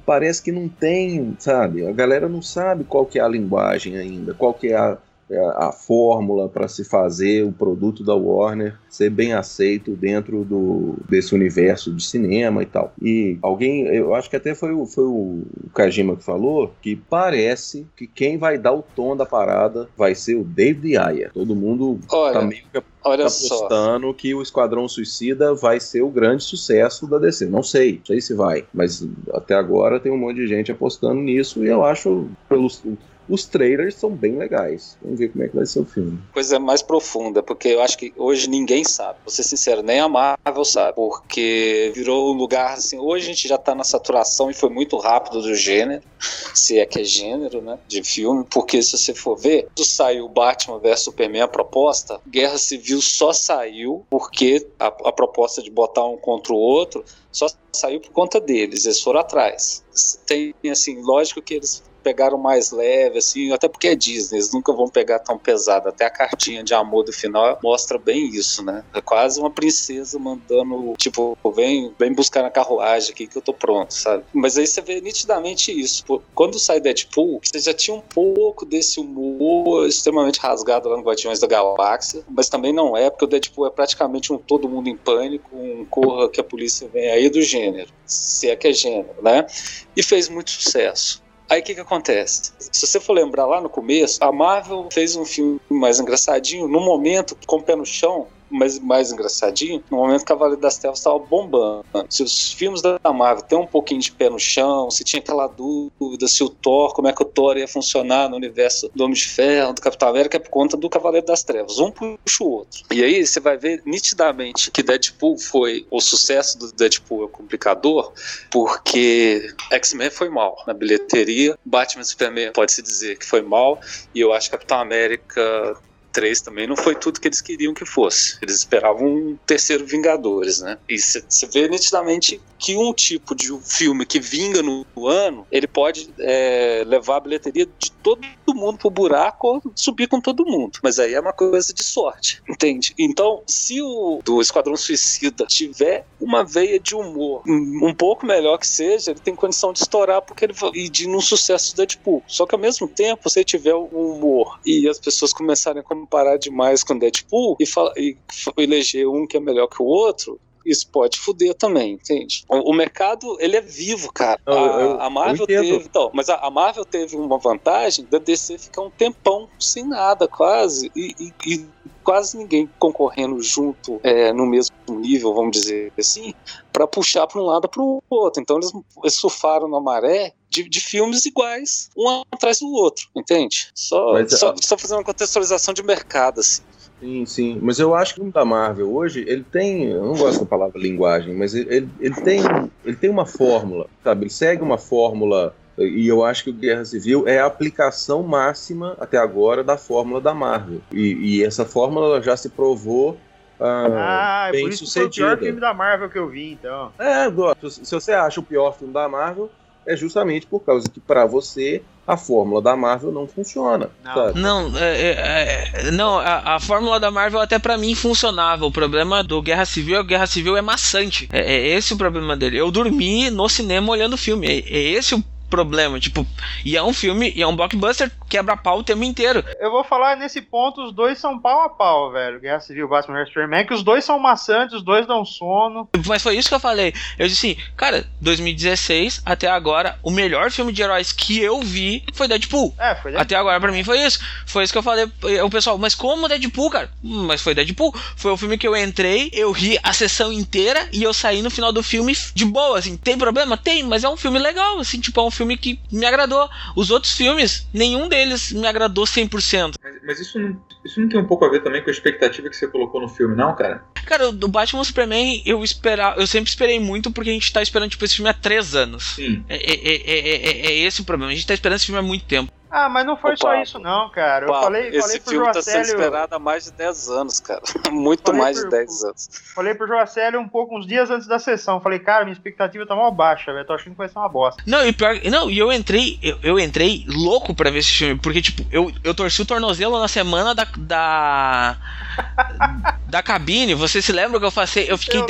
Parece que não tem, sabe? A galera não sabe qual que é a linguagem ainda, qual que é a, é, a fórmula para se fazer o produto da Warner ser bem aceito dentro do, desse universo de cinema e tal. E alguém, eu acho que até foi, o, foi o Kajima que falou que parece que quem vai dar o tom da parada vai ser o David Ayer. Todo mundo olha, tá meio que olha apostando só. que o Esquadrão Suicida vai ser o grande sucesso da DC. Não sei, não sei se vai, mas até agora tem um monte de gente apostando nisso e eu acho pelos os trailers são bem legais. Vamos ver como é que vai ser o filme. Coisa mais profunda, porque eu acho que hoje ninguém sabe. Vou ser sincero, nem a Marvel sabe. Porque virou um lugar assim. Hoje a gente já tá na saturação e foi muito rápido do gênero. <laughs> Se é que é gênero, né? De filme. Porque se você for ver, quando saiu Batman vs Superman, a proposta, Guerra Civil só saiu porque a, a proposta de botar um contra o outro só saiu por conta deles. Eles foram atrás. Tem, assim, lógico que eles pegaram mais leve, assim, até porque é Disney, eles nunca vão pegar tão pesado. Até a cartinha de amor do final mostra bem isso, né? É quase uma princesa mandando, tipo, vem, vem buscar na carruagem aqui que eu tô pronto, sabe? Mas aí você vê nitidamente isso. Quando sai Deadpool, você já tinha um pouco desse humor extremamente rasgado lá no Guardiões da Galáxia, mas também não é, porque o Deadpool é praticamente um todo mundo em pânico, um corra que a polícia vem aí do gênero, se é que é gênero, né? E fez muito sucesso. Aí o que, que acontece? Se você for lembrar lá no começo, a Marvel fez um filme mais engraçadinho, no momento, com o pé no chão, mais, mais engraçadinho, no momento que Cavaleiro das Trevas estava bombando. Se os filmes da Marvel tem um pouquinho de pé no chão, se tinha aquela dúvida se o Thor, como é que o Thor ia funcionar no universo do Homem de Ferro, do Capitão América, é por conta do Cavaleiro das Trevas. Um puxa o outro. E aí você vai ver nitidamente que Deadpool foi o sucesso do Deadpool é complicador, porque X-Men foi mal na bilheteria, Batman Superman pode-se dizer que foi mal, e eu acho que Capitão América 3 também não foi tudo que eles queriam que fosse. Eles esperavam um terceiro Vingadores, né? E você vê nitidamente que um tipo de filme que vinga no, ano, ele pode é, levar a bilheteria de todo mundo pro buraco ou subir com todo mundo. Mas aí é uma coisa de sorte, entende? Então, se o do Esquadrão Suicida tiver uma veia de humor um pouco melhor que seja, ele tem condição de estourar porque ele e de um sucesso do Deadpool. Só que ao mesmo tempo, se ele tiver um humor e as pessoas começarem a comparar demais com Deadpool e, fala, e eleger um que é melhor que o outro, isso pode fuder também, entende? O, o mercado, ele é vivo, cara. A, eu, a Marvel teve. Então, mas a, a, Marvel teve uma vantagem da DC ficar um tempão sem nada, quase. E, e, e quase ninguém concorrendo junto é, no mesmo nível, vamos dizer assim, para puxar para um lado para o outro. Então eles, eles surfaram na maré de, de, filmes iguais, um atrás do outro, entende? Só, Mas, só, a... só fazer uma contextualização de mercado, assim. Sim, sim. Mas eu acho que o da Marvel hoje, ele tem. Eu não gosto da palavra linguagem, mas ele, ele, tem, ele tem uma fórmula, sabe? Ele segue uma fórmula. E eu acho que o Guerra Civil é a aplicação máxima até agora da fórmula da Marvel. E, e essa fórmula já se provou ah, ah bem por isso sucedida. foi o pior filme da Marvel que eu vi, então. É, se você acha o pior filme da Marvel, é justamente por causa que para você a fórmula da Marvel não funciona. Não, não, é, é, é, não a, a, fórmula da Marvel até para mim funcionava. O problema do Guerra Civil é que Guerra Civil é maçante. É, é, esse o problema dele. Eu dormi no cinema olhando o filme. É, é esse o problema. Tipo, e é um filme, e é um blockbuster quebra pau o tempo inteiro. Eu vou falar nesse ponto, os dois são pau a pau, velho. Guerra Civil, Batman vs Superman, que os dois são maçantes, os dois dão sono. Mas foi isso que eu falei. Eu disse assim, cara, 2016 até agora, o melhor filme de heróis que eu vi foi Deadpool. É, foi Deadpool. Até agora para mim foi isso. Foi isso que eu falei. O pessoal, mas como Deadpool, cara? Hum, mas foi Deadpool. Foi o filme que eu entrei, eu ri a sessão inteira e eu saí no final do filme de boa, assim. Tem problema? Tem, mas é um filme legal, assim, tipo, é um filme que me agradou. Os outros filmes, nenhum deles me agradou 100%. Mas, mas isso, não, isso não tem um pouco a ver também com a expectativa que você colocou no filme, não, cara? Cara, do Batman Superman eu esperar, eu sempre esperei muito porque a gente tá esperando tipo, esse filme há três anos. Sim. É, é, é, é, esse o problema. A gente tá esperando esse filme há muito tempo. Ah, mas não foi Opa, só isso, não, cara. Eu Opa, falei, esse falei pro filme Joacélio... tá sendo esperado há mais de 10 anos, cara. <laughs> Muito falei mais por, de 10 anos. Falei pro Joacélio um pouco, uns dias antes da sessão. Falei, cara, minha expectativa tá mal baixa, velho. Tô achando que vai ser uma bosta. Não, e pior, não, e eu entrei, eu, eu, entrei louco pra ver esse filme, porque, tipo, eu, eu torci o tornozelo na semana da. da. <laughs> da cabine. Você se lembra que eu passei? Eu fiquei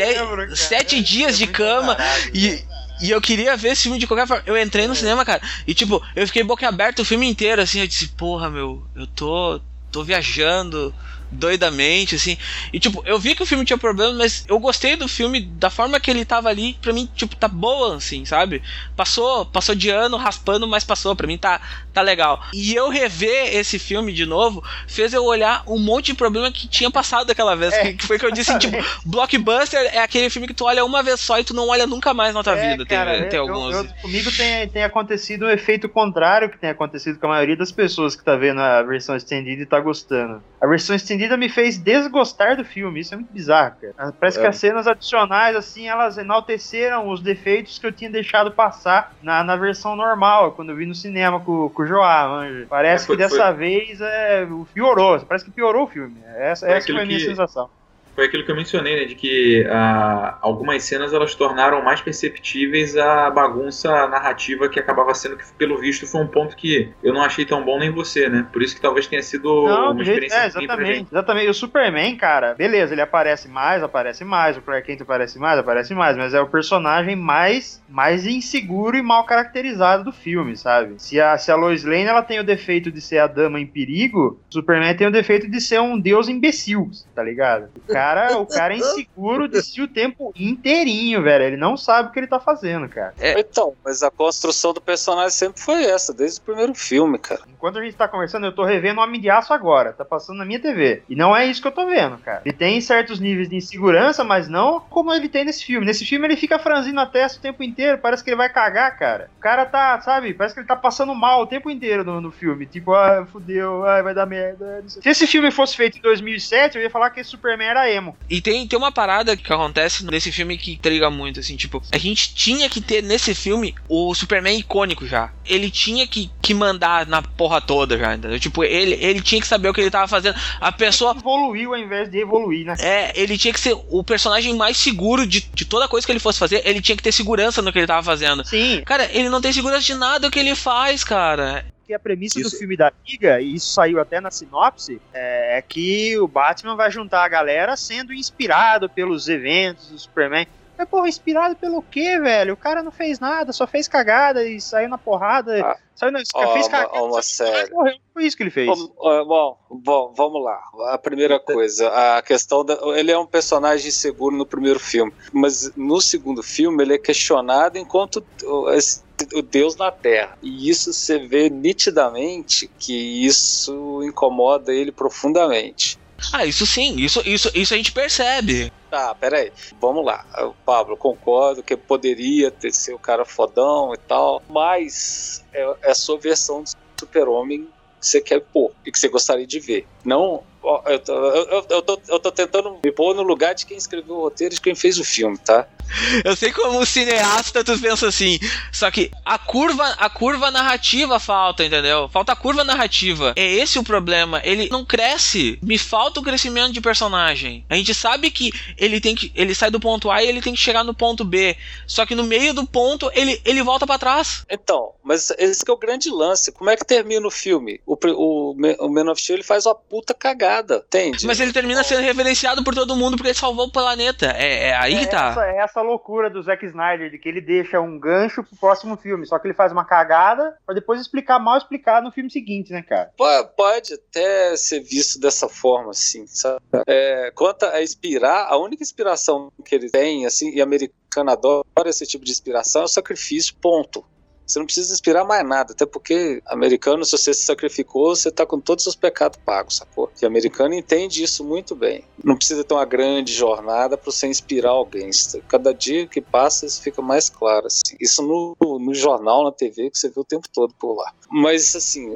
7 dias de cama caralho, e. E eu queria ver esse filme de qualquer forma. Eu entrei no é. cinema, cara, e tipo, eu fiquei boca aberta o filme inteiro, assim. Eu disse, porra, meu, eu tô, tô viajando doidamente, assim. E, tipo, eu vi que o filme tinha problema, mas eu gostei do filme, da forma que ele tava ali, pra mim, tipo, tá boa, assim, sabe? Passou, passou de ano raspando, mas passou, pra mim tá, tá legal. E eu rever esse filme de novo fez eu olhar um monte de problema que tinha passado daquela vez. É, que, foi que eu disse, assim, tipo, <laughs> Blockbuster é aquele filme que tu olha uma vez só e tu não olha nunca mais na tua é, vida. Cara, tem, tem alguns. Eu, eu, comigo tem, tem acontecido o um efeito contrário que tem acontecido com a maioria das pessoas que tá vendo a versão estendida e tá gostando. A versão estendida me fez desgostar do filme. Isso é muito bizarro, cara. Parece é. que as cenas adicionais, assim, elas enalteceram os defeitos que eu tinha deixado passar na, na versão normal, quando eu vi no cinema com, com o Joá. Manja. Parece é, foi, que dessa foi... vez é, piorou. Parece que piorou o filme. Essa, essa foi a minha que... sensação foi aquilo que eu mencionei, né, de que ah, algumas cenas elas tornaram mais perceptíveis a bagunça narrativa que acabava sendo que, pelo visto, foi um ponto que eu não achei tão bom nem você, né? Por isso que talvez tenha sido não, uma experiência é, exatamente, exatamente. O Superman, cara, beleza, ele aparece mais, aparece mais, o Clark Kent aparece mais, aparece mais, mas é o personagem mais mais inseguro e mal caracterizado do filme, sabe? Se a, se a Lois Lane ela tem o defeito de ser a dama em perigo, o Superman tem o defeito de ser um deus imbecil, tá ligado? O cara cara, o cara é inseguro de si o tempo inteirinho, velho. Ele não sabe o que ele tá fazendo, cara. É. Então, mas a construção do personagem sempre foi essa, desde o primeiro filme, cara. Enquanto a gente tá conversando, eu tô revendo o Homem de Aço agora. Tá passando na minha TV. E não é isso que eu tô vendo, cara. Ele tem certos níveis de insegurança, mas não como ele tem nesse filme. Nesse filme ele fica franzindo a testa o tempo inteiro. Parece que ele vai cagar, cara. O cara tá, sabe? Parece que ele tá passando mal o tempo inteiro no, no filme. Tipo, ah, fudeu, ah, vai dar merda. Se esse filme fosse feito em 2007, eu ia falar que esse Superman era emo. E tem, tem uma parada que acontece nesse filme que intriga muito, assim, tipo, a gente tinha que ter nesse filme o Superman icônico já. Ele tinha que, que mandar na porra toda já, entendeu? Tipo, ele, ele tinha que saber o que ele tava fazendo. A pessoa. Evoluiu ao invés de evoluir, né? É, ele tinha que ser o personagem mais seguro de, de toda coisa que ele fosse fazer. Ele tinha que ter segurança no que ele tava fazendo. Sim. Cara, ele não tem segurança de nada que ele faz, cara. Que a premissa Isso. do filme da Liga, e isso saiu até na sinopse, é, é que o Batman vai juntar a galera sendo inspirado pelos eventos do Superman. Mas, porra, inspirado pelo quê, velho? O cara não fez nada, só fez cagada e saiu na porrada. Ah. Saiu na, Ó, fez uma- cagada. uma porrada série. morreu. Foi isso que ele fez. Bom, bom, bom, vamos lá. A primeira coisa, a questão da. Ele é um personagem seguro no primeiro filme, mas no segundo filme ele é questionado enquanto esse- o Deus na Terra. E isso você vê nitidamente que isso incomoda ele profundamente. Ah, isso sim, isso, isso, isso a gente percebe. Tá, peraí. Vamos lá. Eu, Pablo, concordo que poderia ter ser o cara fodão e tal, mas é, é a sua versão do super-homem que você quer pôr e que você gostaria de ver. Não. Eu tô, eu, eu- tô, eu tô tentando me pôr no lugar de quem escreveu o roteiro e de quem fez o filme, tá? <laughs> Eu sei como cineasta tu pensa assim, só que a curva, a curva narrativa falta, entendeu? Falta a curva narrativa. É esse o problema. Ele não cresce. Me falta o crescimento de personagem. A gente sabe que ele tem que ele sai do ponto A e ele tem que chegar no ponto B. Só que no meio do ponto ele, ele volta pra trás. Então, mas esse que é o grande lance. Como é que termina o filme? O, o, o Man of Steel ele faz uma puta cagada, entende? Mas ele termina sendo reverenciado por todo mundo porque ele salvou o planeta. É, é aí que É tá. essa, é essa loucura do Zack Snyder, de que ele deixa um gancho pro próximo filme, só que ele faz uma cagada pra depois explicar mal explicado no filme seguinte, né, cara? Po- Pode até ser visto dessa forma, assim, sabe? É, quanto a inspirar, a única inspiração que ele tem, assim, e americano adora esse tipo de inspiração, é o sacrifício, ponto. Você não precisa inspirar mais nada, até porque americano, se você se sacrificou, você tá com todos os seus pecados pagos, sacou? E americano entende isso muito bem. Não precisa ter uma grande jornada para você inspirar alguém. Cada dia que passa, isso fica mais claro. Assim. Isso no, no jornal, na TV, que você vê o tempo todo por lá. Mas, assim,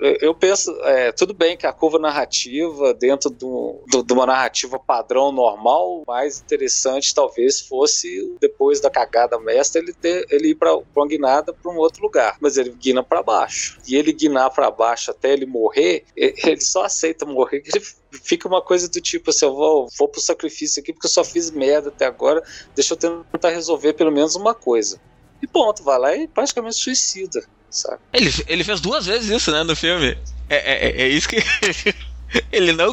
eu- penso, é, tudo bem que a curva narrativa, dentro do, do- de uma narrativa padrão normal, o mais interessante talvez fosse, depois da cagada mestra, ele, ter, ele ir para uma guinada para um outro lugar. Mas ele guina para baixo. E ele guinar para baixo até ele morrer, <laughs> ele só aceita morrer, ele fica uma coisa do tipo assim, eu vou, vou pro sacrifício aqui porque eu só fiz merda até agora, deixa eu tentar resolver pelo menos uma coisa. E ponto, vai lá e praticamente suicida, sabe? Ele, ele fez duas vezes isso, né, no filme. É, é, é- é isso que. <laughs> ele, não,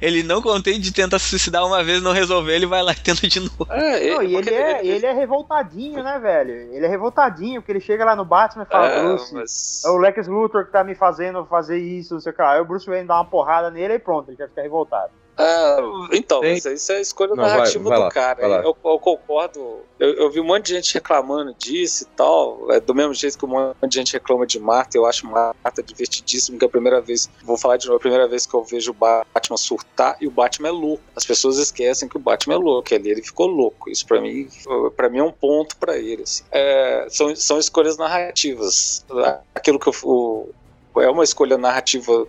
ele não contém de tentar se suicidar uma vez, não resolver, ele vai lá e tenta de novo. É, Não, e porque ele é, ele é revoltadinho, né, velho? Ele é revoltadinho, porque ele chega lá no Batman e fala, É, Bruce, mas... é o Lex Luthor que tá me fazendo fazer isso, não sei o que lá. Aí o Bruce Wayne dá uma porrada nele e pronto, ele já fica revoltado. É, então, Tem- isso é a escolha Não, vai- narrativa vai do lá, cara. vai. Eu, eu concordo. Eu, eu vi um monte de gente reclamando disso e tal. É, do mesmo jeito que um monte de gente reclama de Marta, eu acho Marta divertidíssimo, que é a primeira vez, vou falar de novo, é a primeira vez que eu vejo o Batman surtar e o Batman é louco. As pessoas esquecem que o Batman é louco, ali ele ficou louco. Isso pra mim, para mim é um ponto pra ele. assim. É, são, são escolhas narrativas. Aquilo que eu, o- é uma escolha narrativa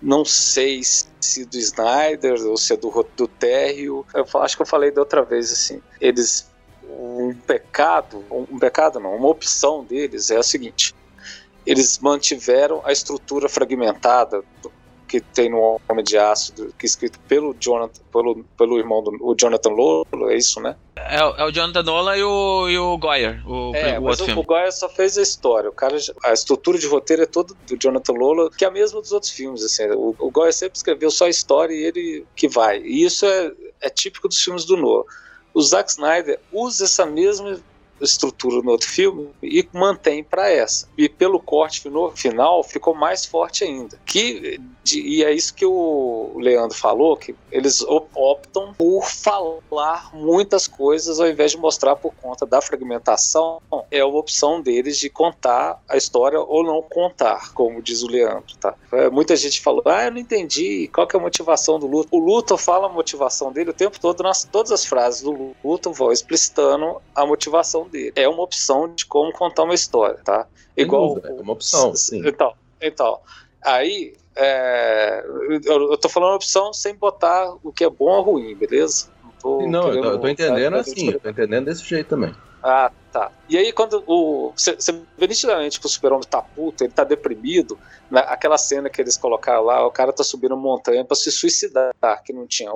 não sei se do Snyder ou se é do, do Terrio. Eu acho que eu falei da outra vez assim. Eles um pecado, um, pecado não, uma opção deles é a seguinte: eles mantiveram a estrutura fragmentada que tem no Homem de Aço, que é escrito pelo Jonathan, pelo, pelo irmão do o Jonathan Lolo, é isso, né? É, o- é o Jonathan Nolan e o, e o Goyer, o, É, o mas o, o Goya só fez a história. O cara, a estrutura de roteiro é toda do Jonathan Lola, que é a mesma dos outros filmes. Assim, o, o Goya sempre escreveu só a história e ele que vai. E isso é, é típico dos filmes do Noah. O Zack Snyder usa essa mesma estrutura no outro filme e mantém para essa. E pelo corte no final ficou mais forte ainda. Que de, e é isso que o Leandro falou, que eles optam por falar muitas coisas ao invés de mostrar por conta da fragmentação. É uma opção deles de contar a história ou não contar, como diz o Leandro. Tá? É, muita gente falou, ah, eu não entendi qual que é a motivação do Luthor. O Luthor fala a motivação dele o tempo todo, nas, todas as frases do Luthor vão explicitando a motivação dele. É uma opção de como contar uma história, tá? Igual. É uma opção, sim. Então, então aí é, eu, eu tô falando opção sem botar o que é bom ou ruim, beleza? Não, tô não eu, tô, eu tô entendendo assim, eu tô entendendo desse jeito também. Ah, tá. E aí, quando o. Você vê nitidamente que o super-homem tá puto, ele tá deprimido. Né? Aquela cena que eles colocaram lá, o cara tá subindo montanha para se suicidar, que não tinha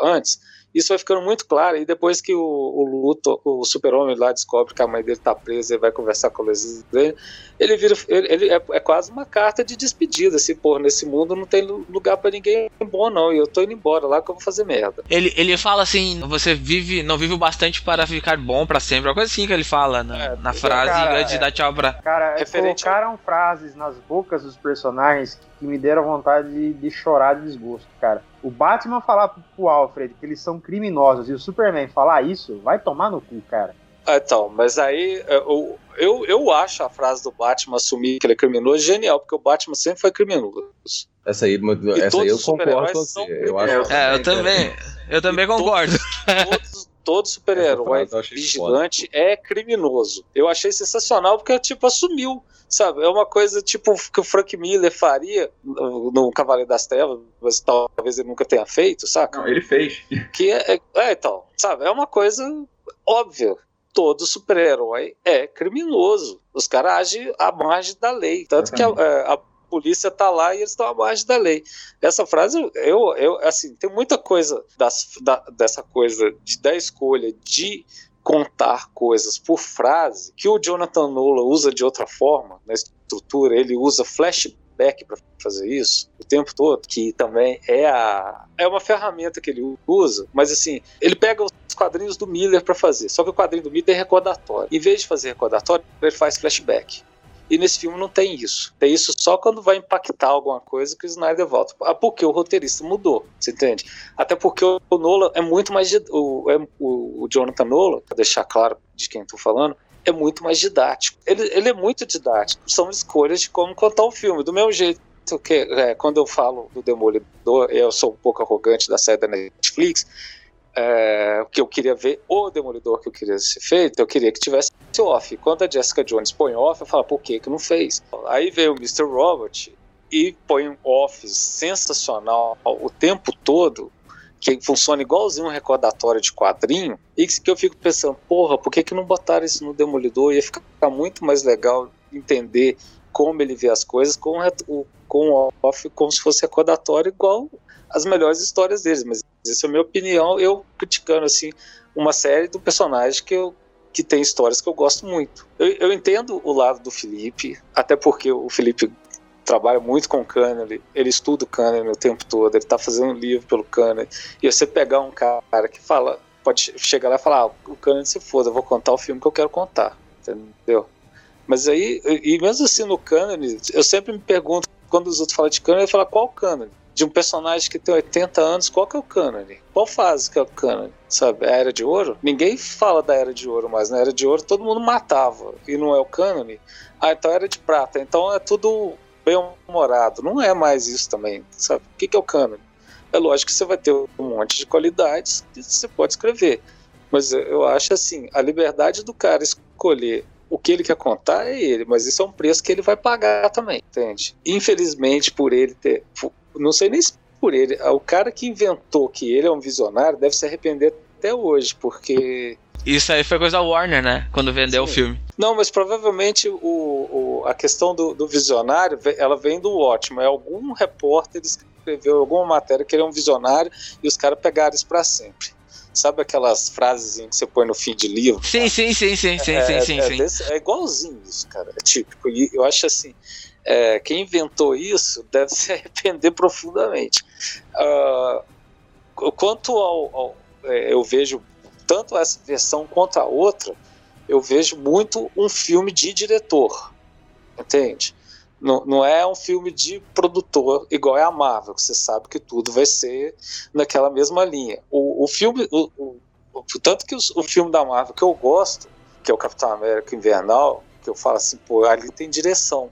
antes. Isso vai ficando muito claro. E depois que o, o Luto, o super-homem lá descobre que a mãe dele tá presa e vai conversar com a Lois dele, ele vira. Ele, ele é, é, quase uma carta de despedida. Assim, pô, nesse mundo não tem lugar para ninguém bom, não. E eu tô indo embora lá que eu vou fazer merda. Ele, ele fala assim: você vive, não vive o bastante para ficar bom para sempre. Uma coisa assim que ele fala na, é, na frase cara, antes de dar tchau pra. Cara, Referente colocaram frases nas bocas dos personagens que me deram vontade de, de chorar de desgosto, cara. O Batman falar pro Alfred que eles são criminosos e o Superman falar isso, vai tomar no cu, cara. Ah, então, mas aí eu, eu, eu acho a frase do Batman assumir que ele é criminoso genial, porque o Batman sempre foi criminoso. Essa aí, essa aí eu concordo com você. Eu, acho é, eu também, eu também concordo. Todos, todo super-herói vigilante é criminoso. Eu achei sensacional porque, tipo, assumiu, sabe? É uma coisa, tipo, que o Frank Miller faria no, no Cavaleiro das Trevas, mas talvez ele nunca tenha feito, saca? Não, ele fez. <laughs> Que é, é, é então, sabe? É uma coisa óbvia todo super-herói é criminoso. Os caras agem à margem da lei. Tanto que a, a, polícia tá lá e eles estão abaixo da lei. Essa frase, eu, eu assim, tem muita coisa das, da, dessa coisa de, da escolha de contar coisas por frase que o Jonathan Nolan usa de outra forma na estrutura, ele usa flashback para fazer isso o tempo todo, que também é a é uma ferramenta que ele usa, mas assim, ele pega os quadrinhos do Miller para fazer, só que o quadrinho do Miller é recordatório. Em vez de fazer recordatório, ele faz flashback. E nesse filme não tem isso. Tem isso só quando vai impactar alguma coisa que o Snyder volta. Ah, porque o roteirista mudou, você entende? Até porque o Nolan é muito mais. O, é, o, Jonathan Nolan, pra deixar claro de quem estou falando, é muito mais didático. Ele, ele é muito didático. São escolhas de como contar o filme. Do mesmo jeito que é, quando eu falo do Demolidor, eu sou um pouco arrogante da série da Netflix é, que eu queria ver o Demolidor que eu queria ser feito, eu queria que tivesse off. Quando a Jessica Jones põe off, eu falo, por que que não fez? Aí veio o Mr. Robot e põe um off sensacional o tempo todo, que funciona igualzinho um recordatório de quadrinho, e que eu fico pensando, porra, por que que não botaram isso no Demolidor? Ia ficar muito mais legal entender como ele vê as coisas com o com off como se fosse recordatório igual as melhores histórias deles, mas essa é a minha opinião, eu criticando assim uma série do personagem que eu que tem histórias que eu gosto muito. Eu, eu entendo o lado do Felipe, até porque o Felipe trabalha muito com o Cânone, ele estuda o Cânone o tempo todo, ele está fazendo um livro pelo Cânone, e você pegar um cara que fala, pode chegar lá e falar, ah, o Cânone se foda, eu vou contar o filme que eu quero contar, entendeu? Mas aí, e mesmo assim no Cânone, eu sempre me pergunto, quando os outros falam de Cânone, eu falo, qual Cânone? De um personagem que tem 80 anos, qual que é o cânone? Qual fase que é o cânone? Sabe, a Era de Ouro? Ninguém fala da Era de Ouro, mas na Era de Ouro todo mundo matava, e não é o cânone. Ah, então Era de Prata, então é tudo bem-humorado. Não é mais isso também, sabe? O que, que é o cânone? É lógico que você vai ter um monte de qualidades que você pode escrever, mas eu acho assim, a liberdade do cara escolher o que ele quer contar é ele, mas isso é um preço que ele vai pagar também, entende? Infelizmente, por ele ter, não sei nem se por ele, o cara que inventou que ele é um visionário deve se arrepender até hoje, porque isso aí foi coisa da Warner, né? Quando vendeu Sim. o filme. Não, mas provavelmente o, o a questão do, do, visionário, ela vem do ótimo. É algum repórter escreveu alguma matéria que ele é um visionário e os caras pegaram isso pra sempre. Sabe aquelas frases que você põe no fim de livro? Sim, sim, sim, sim, sim, é, sim, sim, é, sim. Desse, é igualzinho isso, cara. É típico. E eu acho assim, é, quem inventou isso deve <laughs> se arrepender profundamente. Uh, quanto ao, ao é, eu vejo tanto essa versão quanto a outra, eu vejo muito um filme de diretor, entende? Não, não é um filme de produtor igual é a Marvel, que você sabe que tudo vai ser naquela mesma linha. O, o filme, o, o, tanto que o filme da Marvel que eu gosto, que é o Capitão América Invernal, que eu falo assim, pô, ali tem direção.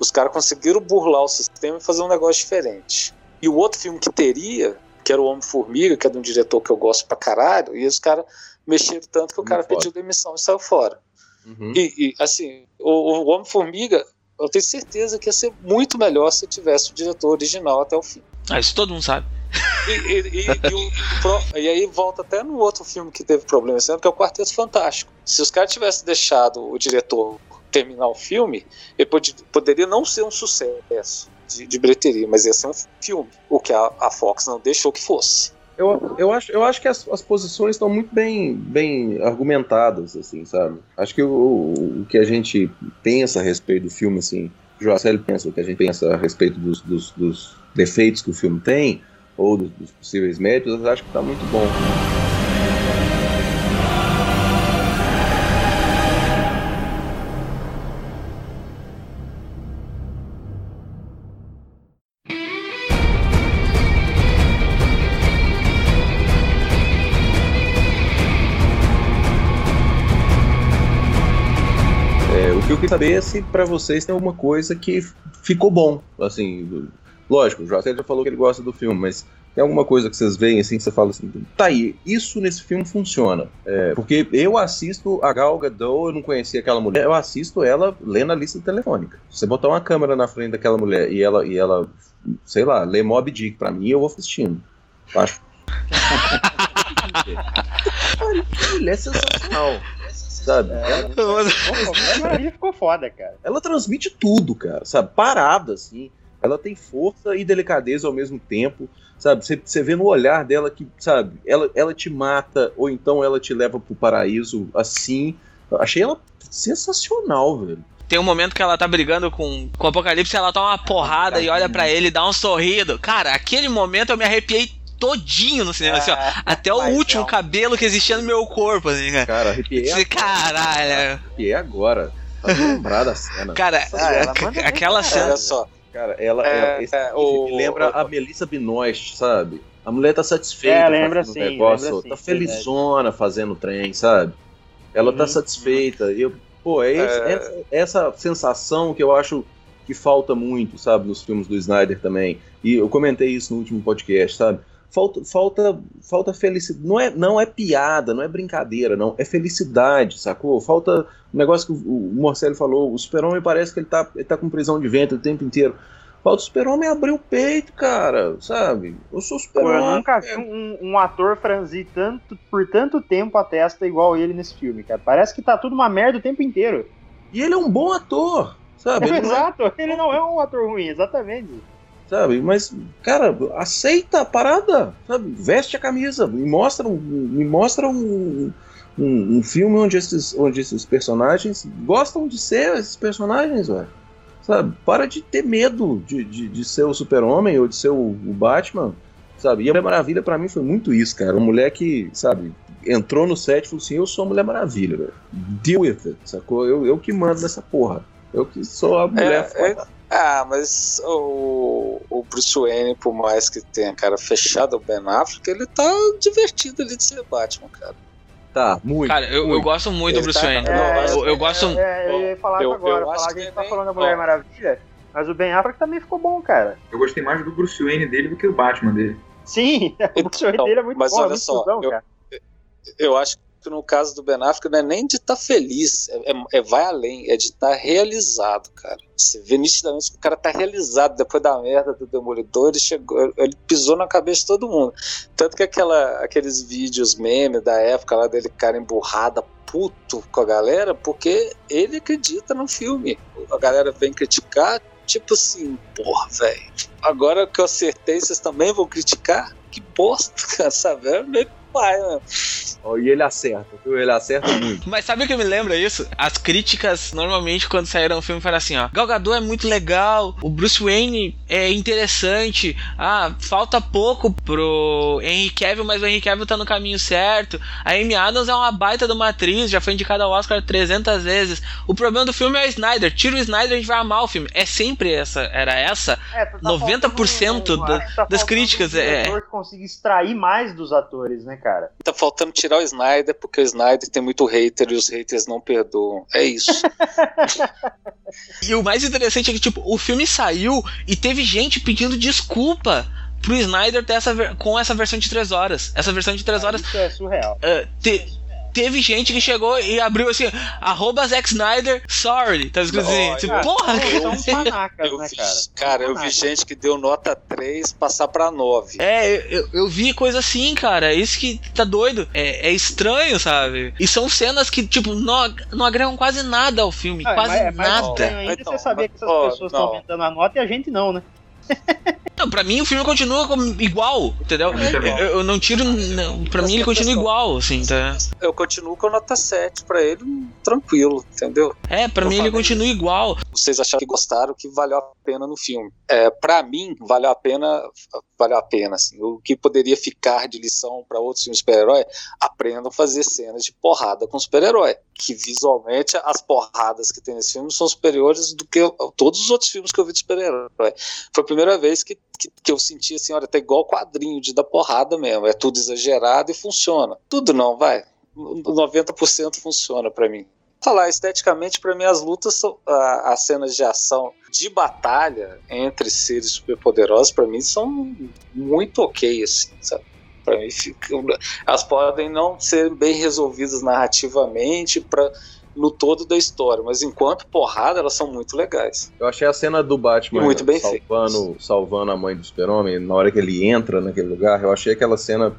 Os caras conseguiram burlar o sistema e fazer um negócio diferente. E o outro filme que teria, que era o Homem-Formiga, que é de um diretor que eu gosto pra caralho, e os caras mexeram tanto que o cara pediu demissão e saiu fora. Uhum. E, e, assim, o, o Homem-Formiga, eu tenho certeza que ia ser muito melhor se tivesse o diretor original até o fim. Ah, isso todo mundo sabe. E, e, e, o, e, aí volta até no outro filme que teve problema esse ano, que é o Quarteto Fantástico. Se os caras tivessem deixado o diretor terminar o filme, ele pod poderia não ser um sucesso de, de, bilheteria, mas ia ser um filme. O que a, a Fox não deixou que fosse. Eu, eu, acho, eu acho que as, as posições estão muito bem, bem argumentadas, assim, sabe? Acho que o, o que a gente pensa a respeito do filme, assim, o Joaceli pensa o que a gente pensa a respeito dos, dos, dos defeitos que o filme tem, ou dos, dos possíveis méritos, acho que está muito bom. Saber se para vocês tem alguma coisa que ficou bom. Assim, lógico, o José já falou que ele gosta do filme, mas tem alguma coisa que vocês veem assim que você fala assim, tá aí, isso nesse filme funciona. É, porque eu assisto a Gal Gadot, eu não conhecia aquela mulher, eu assisto ela lendo a lista telefônica. Se você botar uma câmera na frente daquela mulher e ela, e ela sei lá, lê Mob Dick pra mim, eu vou assistindo. Acho. <laughs> Ele é sensacional sabe? É, ela, <laughs> ficou foda, cara. Ela transmite tudo, cara, sabe? Parada, assim. Ela tem força e delicadeza ao mesmo tempo, sabe? Você vê no olhar dela que, sabe, ela, ela te mata ou então ela te leva pro paraíso assim. Achei ela sensacional, velho. Tem um momento que ela tá brigando com, com o Apocalipse, ela toma uma porrada e olha para ele, dá um sorrido. Cara, aquele momento eu me arrepiei todinho no cinema, assim, ó. Ah, até o último cabelo que existia no meu corpo, assim, cara. Cara, arrepiei. Agora. Caralho. Arrepiei agora. Tá lembrar da cena. Cara, a, aquela cena. Olha só. Cara, ela, é, ela esse, é, o, me lembra o, a Melissa Binoist, sabe? A mulher tá satisfeita é, lembra sim, negócio, lembra tá sim, felizona fazendo trem, sabe? Ela tá uhum, tá satisfeita. Uhum. E eu, pô, é, é... Essa, essa sensação que eu acho que falta muito, sabe, nos filmes do Snyder também. E eu comentei isso no último podcast, sabe? falta, falta, falta felicidade. Não é, não é piada, não é brincadeira, não. É felicidade, sacou? Falta o um negócio que o, o Morcelli falou. O super-homem parece que ele tá, ele tá com prisão de vento o tempo inteiro. Falta o super-homem abrir o peito, cara, sabe? Eu sou super-homem. Eu nunca vi um, um, ator franzir tanto, por tanto tempo a testa igual ele nesse filme, cara. Parece que tá tudo uma merda o tempo inteiro. E ele é um bom ator, sabe? Ele exato, <laughs> não é... ele não é um ator ruim, exatamente sabe? Mas, cara, aceita a parada, sabe? Veste a camisa, me mostra um, me mostra um, um, um, filme onde esses, onde esses personagens gostam de ser esses personagens, velho. Sabe? Para de ter medo de, de, de ser o super-homem ou de ser o, o, Batman, sabe? E a Mulher Maravilha para mim foi muito isso, cara. Uma mulher que, sabe, entrou no set e falou assim: Eu sou a Mulher Maravilha, velho. Deal with it, sacou? Eu, eu que mando nessa porra. Eu que sou a mulher é, foda. É ah, mas o, o Bruce Wayne, por mais que tenha cara fechada, o Ben Affleck, ele tá divertido ali de ser Batman, cara. Tá, muito. Cara, eu, muito. eu gosto muito do Bruce tá, Wayne. É, eu, eu, gosto. É, é, eu ia falar eu, agora, eu falar que, que a gente tá falando da Mulher Maravilha, mas o Ben Affleck também ficou bom, cara. Eu gostei mais do Bruce Wayne dele do que do Batman dele. Sim, <laughs> o Bruce Wayne então, dele é muito mas bom, é olha só, eu, eu acho que no caso do Ben Affleck não é nem de estar tá feliz, é, é, é, vai além, é de estar tá realizado, cara. Você vê nitidamente que o cara tá realizado depois da merda do Demolidor, ele chegou, ele pisou na cabeça de todo mundo. Tanto que aquela, aqueles vídeos meme da época lá dele cara emburrada, puto com a galera, porque ele acredita no filme. A galera vem criticar, tipo assim, porra, velho. Agora que eu acertei, vocês também vão criticar? Que bosta, cara, <laughs> sabe? É meio pai, né? Ó, E ele acerta, viu? Ele acerta muito. Mas sabe o que me lembra isso? As críticas, normalmente, quando saíram o filme, falaram assim, ó. Gal Gadot é muito legal, o Bruce Wayne é interessante, ah, falta pouco pro Henry Cavill, mas o Henry Cavill tá no caminho certo. A Amy Adams é uma baita de uma atriz, já foi indicada ao Oscar 300 vezes. O problema do filme é o Snyder. Tira o Snyder, a gente vai amar o filme. É sempre essa, era essa. É, tá 90% faltando da- que tá das críticas, é. consiga extrair mais dos atores, né, cara? Tá faltando tirar o Snyder, porque o Snyder tem muito hater e os haters não perdoam. É isso. <laughs> E o mais interessante é que, tipo, o filme saiu e teve gente pedindo desculpa pro Snyder ter essa ver- com essa versão de 3 horas. Essa versão de 3 horas. Isso é surreal. ah, te- teve gente que chegou e abriu assim, arroba Zack Snyder, sorry. Tá escrito assim, tipo, porra, são- São uns panacas, Eu né, vi, cara? cara, eu vi gente que deu nota 3 passar pra 9. É, eu, eu vi coisa assim, cara. Isso que tá doido. É, é estranho, sabe? E são cenas que, tipo, não, não agregam quase nada ao filme. Ah, quase mas é mais nada. ainda Então, você saber que essas ó, pessoas estão aumentando a nota e a gente não, né? <laughs> Não, pra mim o filme continua igual, entendeu? Muito Eu, eu não tiro. Não, pra mim ele continua igual, assim, tá? Eu continuo com nota 7 pra ele, tranquilo, entendeu? É, pra Eu mim ele falei continua igual. Vocês acharam que gostaram, que valeu a pena no filme. É, para mim, valeu a pena, valeu a pena, assim. O que poderia ficar de lição pra outros filmes de super-herói, aprendam a fazer cenas de porrada com super-herói. Que visualmente as porradas que tem nesse filme são superiores do que todos os outros filmes que eu vi de super-herói. Foi a primeira vez que, que, que eu senti assim, olha, tá igual quadrinho de dar porrada mesmo. É tudo exagerado e funciona. Tudo não, vai. 90% funciona pra mim. Falar esteticamente, pra mim, as lutas, são, a- as cenas de ação de batalha entre seres superpoderosos, pra mim, são muito ok, assim, sabe? Pra mim, fica- elas podem não ser bem resolvidas narrativamente pra, no todo da história, mas enquanto porrada, elas são muito legais. Eu achei a cena do Batman Muito bem salvando, salvando a mãe do super-homem, na hora que ele entra naquele lugar, eu achei aquela cena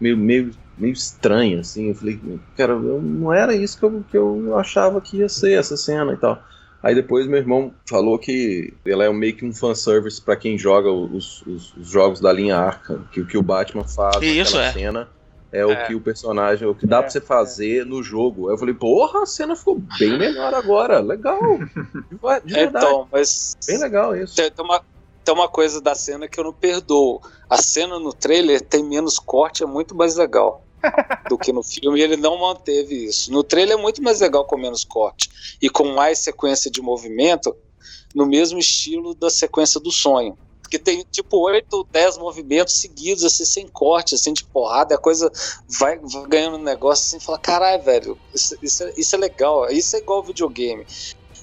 meio, meio, meio estranha, assim. Eu falei, cara, eu- não era isso que eu, que eu achava que ia ser essa cena e tal. Aí depois meu irmão falou que ela é meio que um fanservice pra quem joga os, os- os jogos da linha Arkham, que o que o Batman faz Isso, naquela é. cena é, o É. que o personagem, o que dá É, pra você fazer no jogo. Aí eu falei, porra, a cena ficou bem melhor agora, legal. <laughs> De de verdade, Então, mas bem legal isso. tem, tem uma, tem uma coisa da cena que eu não perdoo. A cena no trailer tem menos corte, é muito mais legal do que no filme, e ele não manteve isso. No trailer é muito mais legal com menos corte e com mais sequência de movimento, no mesmo estilo da sequência do sonho. Porque tem tipo 8, 10 movimentos seguidos, assim, sem corte, assim, de porrada, a coisa vai, vai ganhando um negócio assim, fala, caralho, velho, isso, isso, é, isso é legal, isso é igual videogame.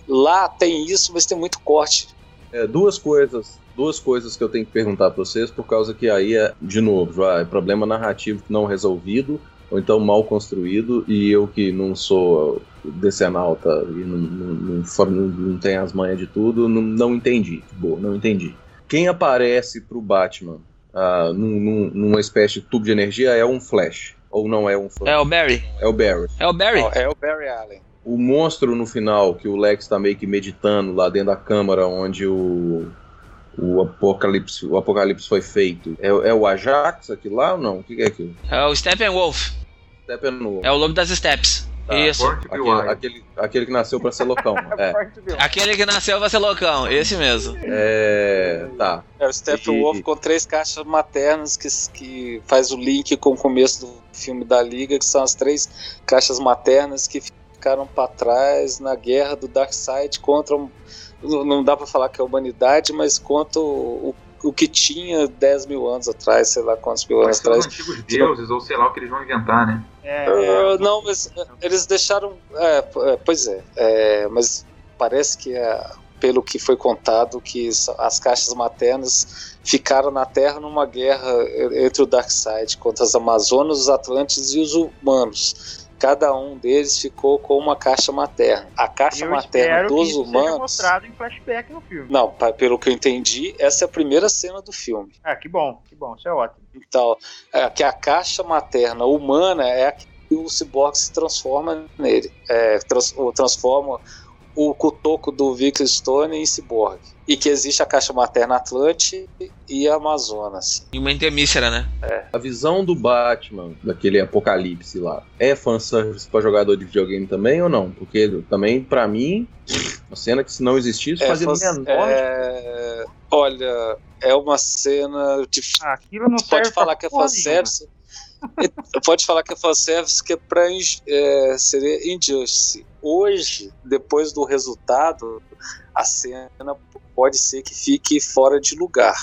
Lá tem isso, mas tem muito corte. É, duas coisas, duas coisas que eu tenho que perguntar pra vocês, por causa que aí é, de novo, já é problema narrativo não resolvido, ou então mal construído, e eu que não sou decenalta e não, não, não, não- não tenho as manhas de tudo, não, não entendi. Boa, não entendi. Quem aparece pro Batman ah, num- num- numa espécie de tubo de energia é um Flash. Ou não é um Flash? É o Barry. É o Barry. É o Barry. É o Barry Allen. O monstro no final, que o Lex tá meio que meditando lá dentro da câmara onde o, o, apocalipse, o apocalipse foi feito, é, é o Ajax aquilo lá ou não? O que que é aquilo? É o Steppenwolf. Steppenwolf. É o lobo das steps. Tá. Isso. Aquele, aquele, aquele que nasceu pra ser loucão. <laughs> É, Aquele que nasceu vai ser loucão. Esse mesmo. é, tá. É o Steppenwolf E- com três caixas maternas que, que faz o link com o começo do filme da Liga, que são as três caixas maternas que ficaram para trás na guerra do Darkseid contra. Não não dá para falar que é a humanidade, mas contra o, o, que tinha 10 mil anos atrás, sei lá quantos mil anos ser os atrás. antigos deuses, ou sei lá o que eles vão inventar, né? É, Ah, não, mas eh, eles deixaram. é, é, pois é, é, mas parece que é, pelo que foi contado, que as caixas maternas ficaram na Terra numa guerra entre o Darkseid contra as Amazonas, os Atlantes e os humanos. Cada um deles ficou com uma caixa materna. A caixa eu materna dos isso seja humanos. mostrado em flashback no filme. Não, pelo que eu entendi, essa é a primeira cena do filme. Ah, que bom, que bom, isso é ótimo. Então, é, que a caixa materna humana é a que o Cyborg se transforma nele. É, trans- transforma o cutoco do Vic Stone em Cyborg. E que existe a caixa materna Atlante e a Amazonas. E uma intermícera, né? É. A visão do Batman, daquele apocalipse lá, é fanservice pra jogador de videogame também ou não? Porque também, pra mim, a cena que se não existisse É, fazia faz- menor. é, olha, é uma cena de Ah, aquilo não pode serve falar que é fanservice. Pode falar que é fanservice que é pra é, seria injustice. Hoje, depois do resultado, a cena pode ser que fique fora de lugar.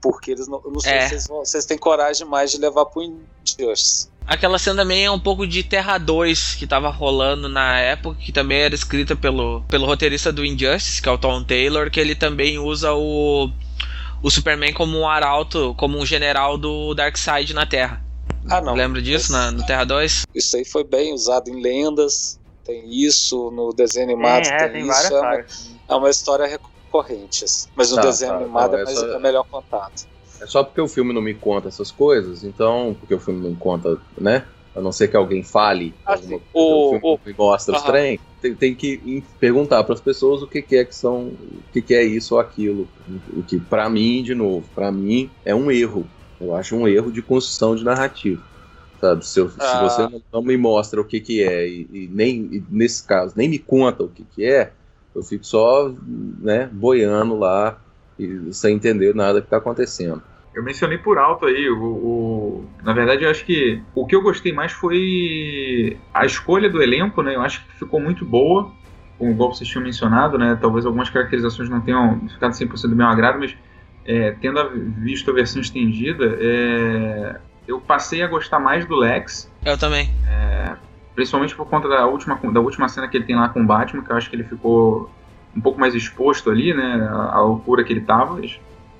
Porque eles não, eu não sei É. se vocês têm coragem mais de levar pro injustice. Aquela cena também é um pouco de Terra 2 que tava rolando na época, que também era escrita pelo, pelo roteirista do Injustice, que é o Tom Taylor, que ele também usa o, o Superman como um arauto, como um general do Darkseid na Terra. Ah, não. Lembra disso Esse- na, no Terra 2? Isso aí foi bem usado em lendas. Tem isso no desenho animado. Tem, é, tem, tem isso. várias É uma, é uma história recorrente. assim. Mas no Tá, desenho tá, animado não, é, mais- essa- é melhor contado. É só porque o filme não me conta essas coisas, então, porque o filme não conta, né? A não ser que alguém fale Ah, alguma O- o filme me mostra os trem, tem, tem que perguntar para as pessoas o que, que é que são, o que, que é isso ou aquilo. O que, para mim, de novo, para mim é um erro. Eu acho um erro de construção de narrativa. Sabe? Se, eu- se Ah. você não, não me mostra o que, que é e, e nem, e nesse caso, nem me conta o que, que é, eu fico só, né, boiando lá e sem entender nada que está acontecendo. Eu mencionei por alto aí, o, o- na verdade eu acho que o que eu gostei mais foi a escolha do elenco, né? Eu acho que ficou muito boa, como igual vocês tinham mencionado, né? Talvez algumas caracterizações não tenham ficado 100% do meu agrado, mas é, tendo a- visto a versão estendida, é, eu passei a gostar mais do Lex, Eu também. principalmente por conta da última, da última cena que ele tem lá com o Batman, que eu acho que ele ficou um pouco mais exposto ali, né, à à loucura que ele tava, é,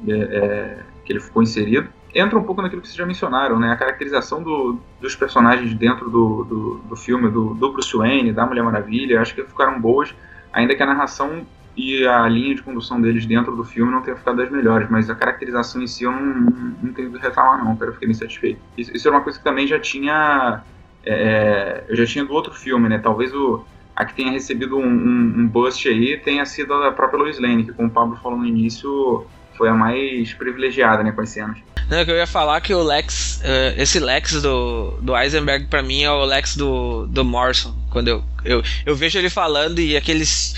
é, que ele ficou inserido. Entra um pouco naquilo que vocês já mencionaram, né, a caracterização do- dos personagens dentro do, do, do filme, do, do Bruce Wayne, da Mulher Maravilha, acho que ficaram boas, ainda que a narração e a linha de condução deles dentro do filme não tenha ficado das melhores, mas a caracterização em si eu não, não tenho o que reclamar não, cara, eu fiquei bem satisfeito. Isso, isso era uma coisa que também já tinha é, eu já tinha do outro filme, né? Talvez o, a que tenha recebido um, um, um bust aí tenha sido a própria Lois Lane, que como o Pablo falou no início, foi a mais privilegiada, né, com as cenas. Não, que eu ia falar que o Lex, eh, esse Lex do, do Eisenberg pra mim é o Lex do, do Morrison. Quando eu, eu, eu vejo ele falando e aqueles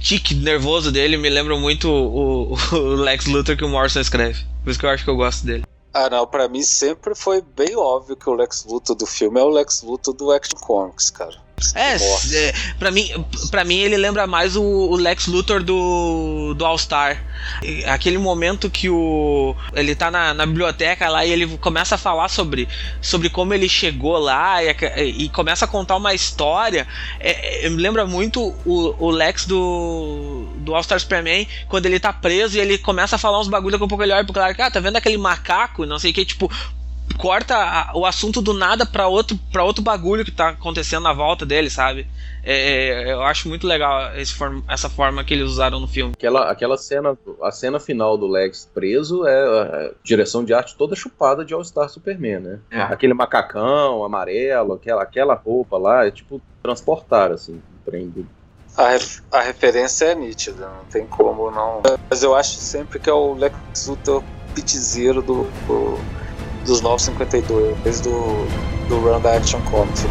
tique nervoso dele me lembram muito o, o Lex Luthor que o Morrison escreve. Por isso que eu acho que eu gosto dele. Ah, não, pra mim sempre foi bem óbvio que o Lex Luthor do filme é o Lex Luthor do Action Comics, cara. É, é pra, mim, pra mim ele lembra mais o, o Lex Luthor do, do All-Star. E Aquele momento que o ele tá na, na biblioteca lá e ele começa a falar sobre, sobre como ele chegou lá e, e começa a contar uma história. É, é, me lembra muito o, o Lex do, do All-Star Superman quando ele tá preso e ele começa a falar uns bagulho daqui a pouco ele olha pro cara, ah, tá vendo aquele macaco? Não sei o que, tipo, corta a- o assunto do nada pra outro, pra outro bagulho que tá acontecendo na volta dele, sabe? É, é, eu acho muito legal esse form- essa forma que eles usaram no filme. Aquela, aquela cena, a cena final do Lex preso é a direção de arte toda chupada de All Star Superman, né? É. Aquele macacão amarelo, aquela, aquela roupa lá, é tipo transportar, assim, trem do- A, ref- a referência é nítida, não tem como não. Mas eu acho sempre que é o Lex Luthor pitizeiro do, do, dos 952, do, do Run da Action Comics, o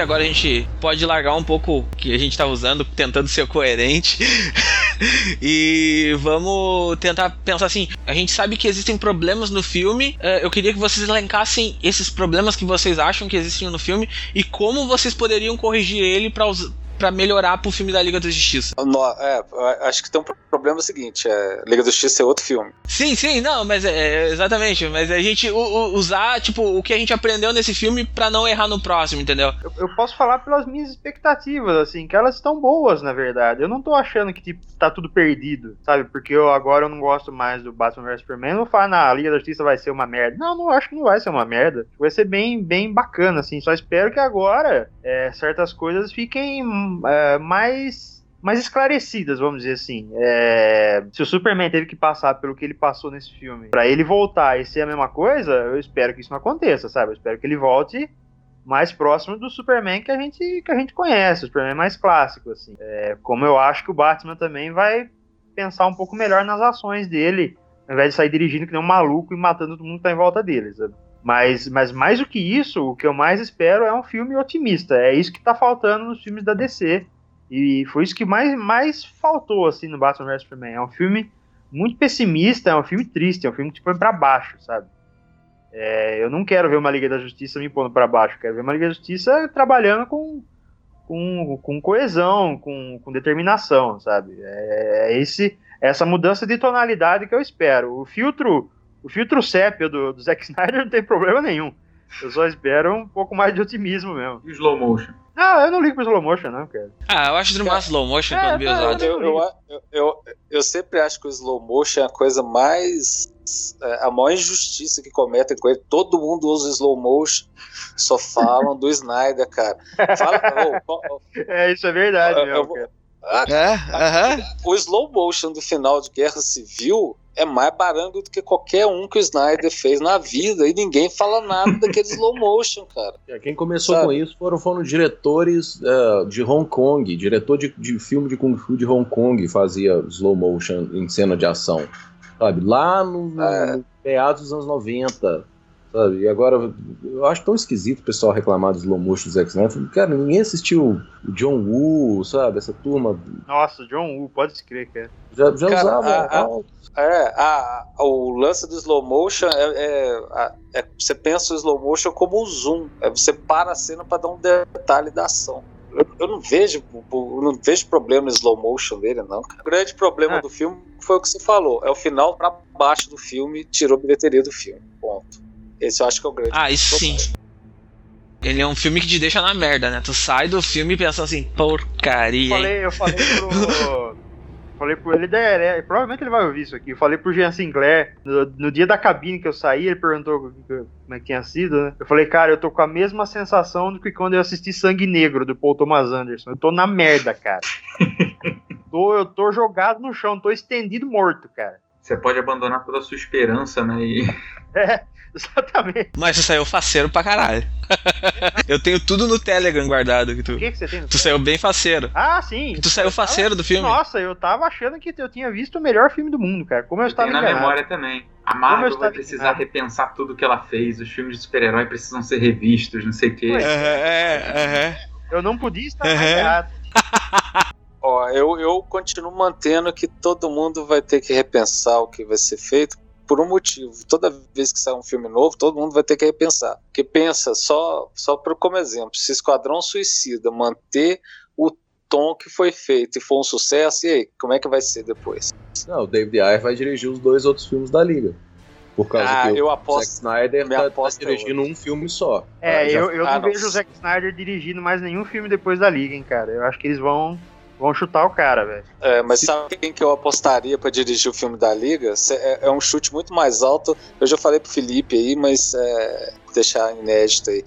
Agora a gente pode largar um pouco o que a gente tá usando, tentando ser coerente. <laughs> e vamos tentar pensar assim: a gente sabe que existem problemas no filme. eh, Eu queria que vocês elencassem esses problemas que vocês acham que existem no filme e como vocês poderiam corrigir ele para para melhorar pro filme da Liga da Justiça. No, é, acho que tem um problema seguinte, é, Liga da Justiça é outro filme. Sim, sim, não, mas é, é exatamente, mas a gente usar, tipo, o que a gente aprendeu nesse filme para não errar no próximo, entendeu? Eu, eu, posso falar pelas minhas expectativas, assim, que elas estão boas, na verdade. Eu não tô achando que, tipo, tá tudo perdido, sabe? Porque eu agora eu não gosto mais do Batman vs Superman, eu não falo, na Liga da Justiça vai ser uma merda. Não, não acho que não vai ser uma merda. Vai ser bem, bem bacana, assim, só espero que agora é, certas coisas fiquem é, mais mais esclarecidas, vamos dizer assim. É, se o Superman teve que passar pelo que ele passou nesse filme, para ele voltar e ser a mesma coisa, eu espero que isso não aconteça, sabe? Eu espero que ele volte mais próximo do Superman que a gente que a gente conhece, o Superman mais clássico, assim. É, como eu acho que o Batman também vai pensar um pouco melhor nas ações dele, ao invés de sair dirigindo que nem um maluco e matando todo mundo que tá em volta dele, sabe? Mas, mas mais do que isso, o que eu mais espero é um filme otimista. É isso que tá faltando nos filmes da DC. E foi isso que mais, mais faltou, assim, no Batman vs Superman. É um filme muito pessimista, é um filme triste, é um filme que te põe pra baixo, sabe? É, eu não quero ver uma Liga da Justiça me pondo para baixo, quero ver uma Liga da Justiça trabalhando com, com, com coesão, com, com determinação, sabe? É, é esse essa mudança de tonalidade que eu espero. O filtro o filtro sépia do, do Zack Snyder <laughs> não tem problema nenhum. Eu só espero um pouco mais de otimismo mesmo. E slow motion? Ah, eu não ligo pro slow motion, não, cara. Ah, eu acho que massa slow motion é, quando bem usado. Eu, eu, eu, eu, eu sempre acho que o slow motion é a coisa mais. É, a maior injustiça que cometem com ele. Todo mundo usa slow motion, só falam do Snyder, cara. Fala, oh, oh, é, isso é verdade, eu, mesmo, eu, ah, é, uh -huh. O slow motion do final de Guerra Civil é mais barango do que qualquer um que o Snyder fez na vida e ninguém fala nada daquele slow motion, cara. É, quem começou Sabe? com isso foram, foram diretores uh, de Hong Kong, diretor de, de filme de Kung Fu de Hong Kong fazia slow motion em cena de ação. Sabe? Lá no, é. no meados dos anos 90 sabe? E agora, eu acho tão esquisito o pessoal reclamar do slow motion do Zack Snyder. Cara, ninguém assistiu o John Woo, sabe? Essa turma. Nossa, John Woo, pode crer, cara. Já, já cara, usava. A, a, é, a, o lance do slow motion é, é, é, Você pensa o slow motion como o zoom. É você para a cena para dar um detalhe da ação. Eu, eu, não vejo eu não vejo problema no slow motion dele, não. O grande problema ah. do filme foi o que você falou. É o final para baixo do filme, tirou a bilheteria do filme. Ponto. Esse eu acho que é o grande. Ah, isso sim. Ele é um filme que te deixa na merda, né? Tu sai do filme pensando assim, porcaria. Eu falei, eu falei pro. <laughs> falei pro ele, é, provavelmente ele vai ouvir isso aqui. Eu falei pro Jean Sinclair, no, no, dia da cabine que eu saí, ele perguntou como é que tinha sido, né? Eu falei, cara, eu tô com a mesma sensação do que quando eu assisti Sangue Negro do Paul Thomas Anderson. Eu tô na merda, cara. <laughs> tô, eu tô jogado no chão, tô estendido morto, cara. Você pode abandonar toda a sua esperança, né? E... É. <laughs> Exatamente. Mas tu saiu faceiro pra caralho. <laughs> eu tenho tudo no Telegram guardado. Que tu, o que, que você tem? tu saiu bem faceiro. Ah, sim. Tu saiu faceiro do filme. Nossa, eu tava achando que eu tinha visto o melhor filme do mundo, cara. Como eu, eu estava na memória também. A Marvel vai precisar enganado. repensar tudo que ela fez. Os filmes de super-herói precisam ser revistos, não sei o quê. É, é, é. Eu não podia estar mais errado. <laughs> Ó, eu, eu continuo mantendo que todo mundo vai ter que repensar o que vai ser feito, por um motivo. Toda vez que sai um filme novo, todo mundo vai ter que repensar. Porque pensa, só, só por, como exemplo, se Esquadrão Suicida manter o tom que foi feito e for um sucesso, e aí, como é que vai ser depois? Não, o David Ayer vai dirigir os dois outros filmes da Liga. Por causa ah, que eu o aposto, Zack Snyder tá, tá dirigindo um filme só. É, eu, eu ah, não, não vejo o Zack Snyder dirigindo mais nenhum filme depois da Liga, hein, cara. Eu acho que eles vão Vão chutar o cara, velho. É, mas Se... sabe quem que eu apostaria para dirigir o filme da Liga? É, é, um chute muito mais alto. Eu já falei pro Felipe aí, mas é, deixar inédito aí.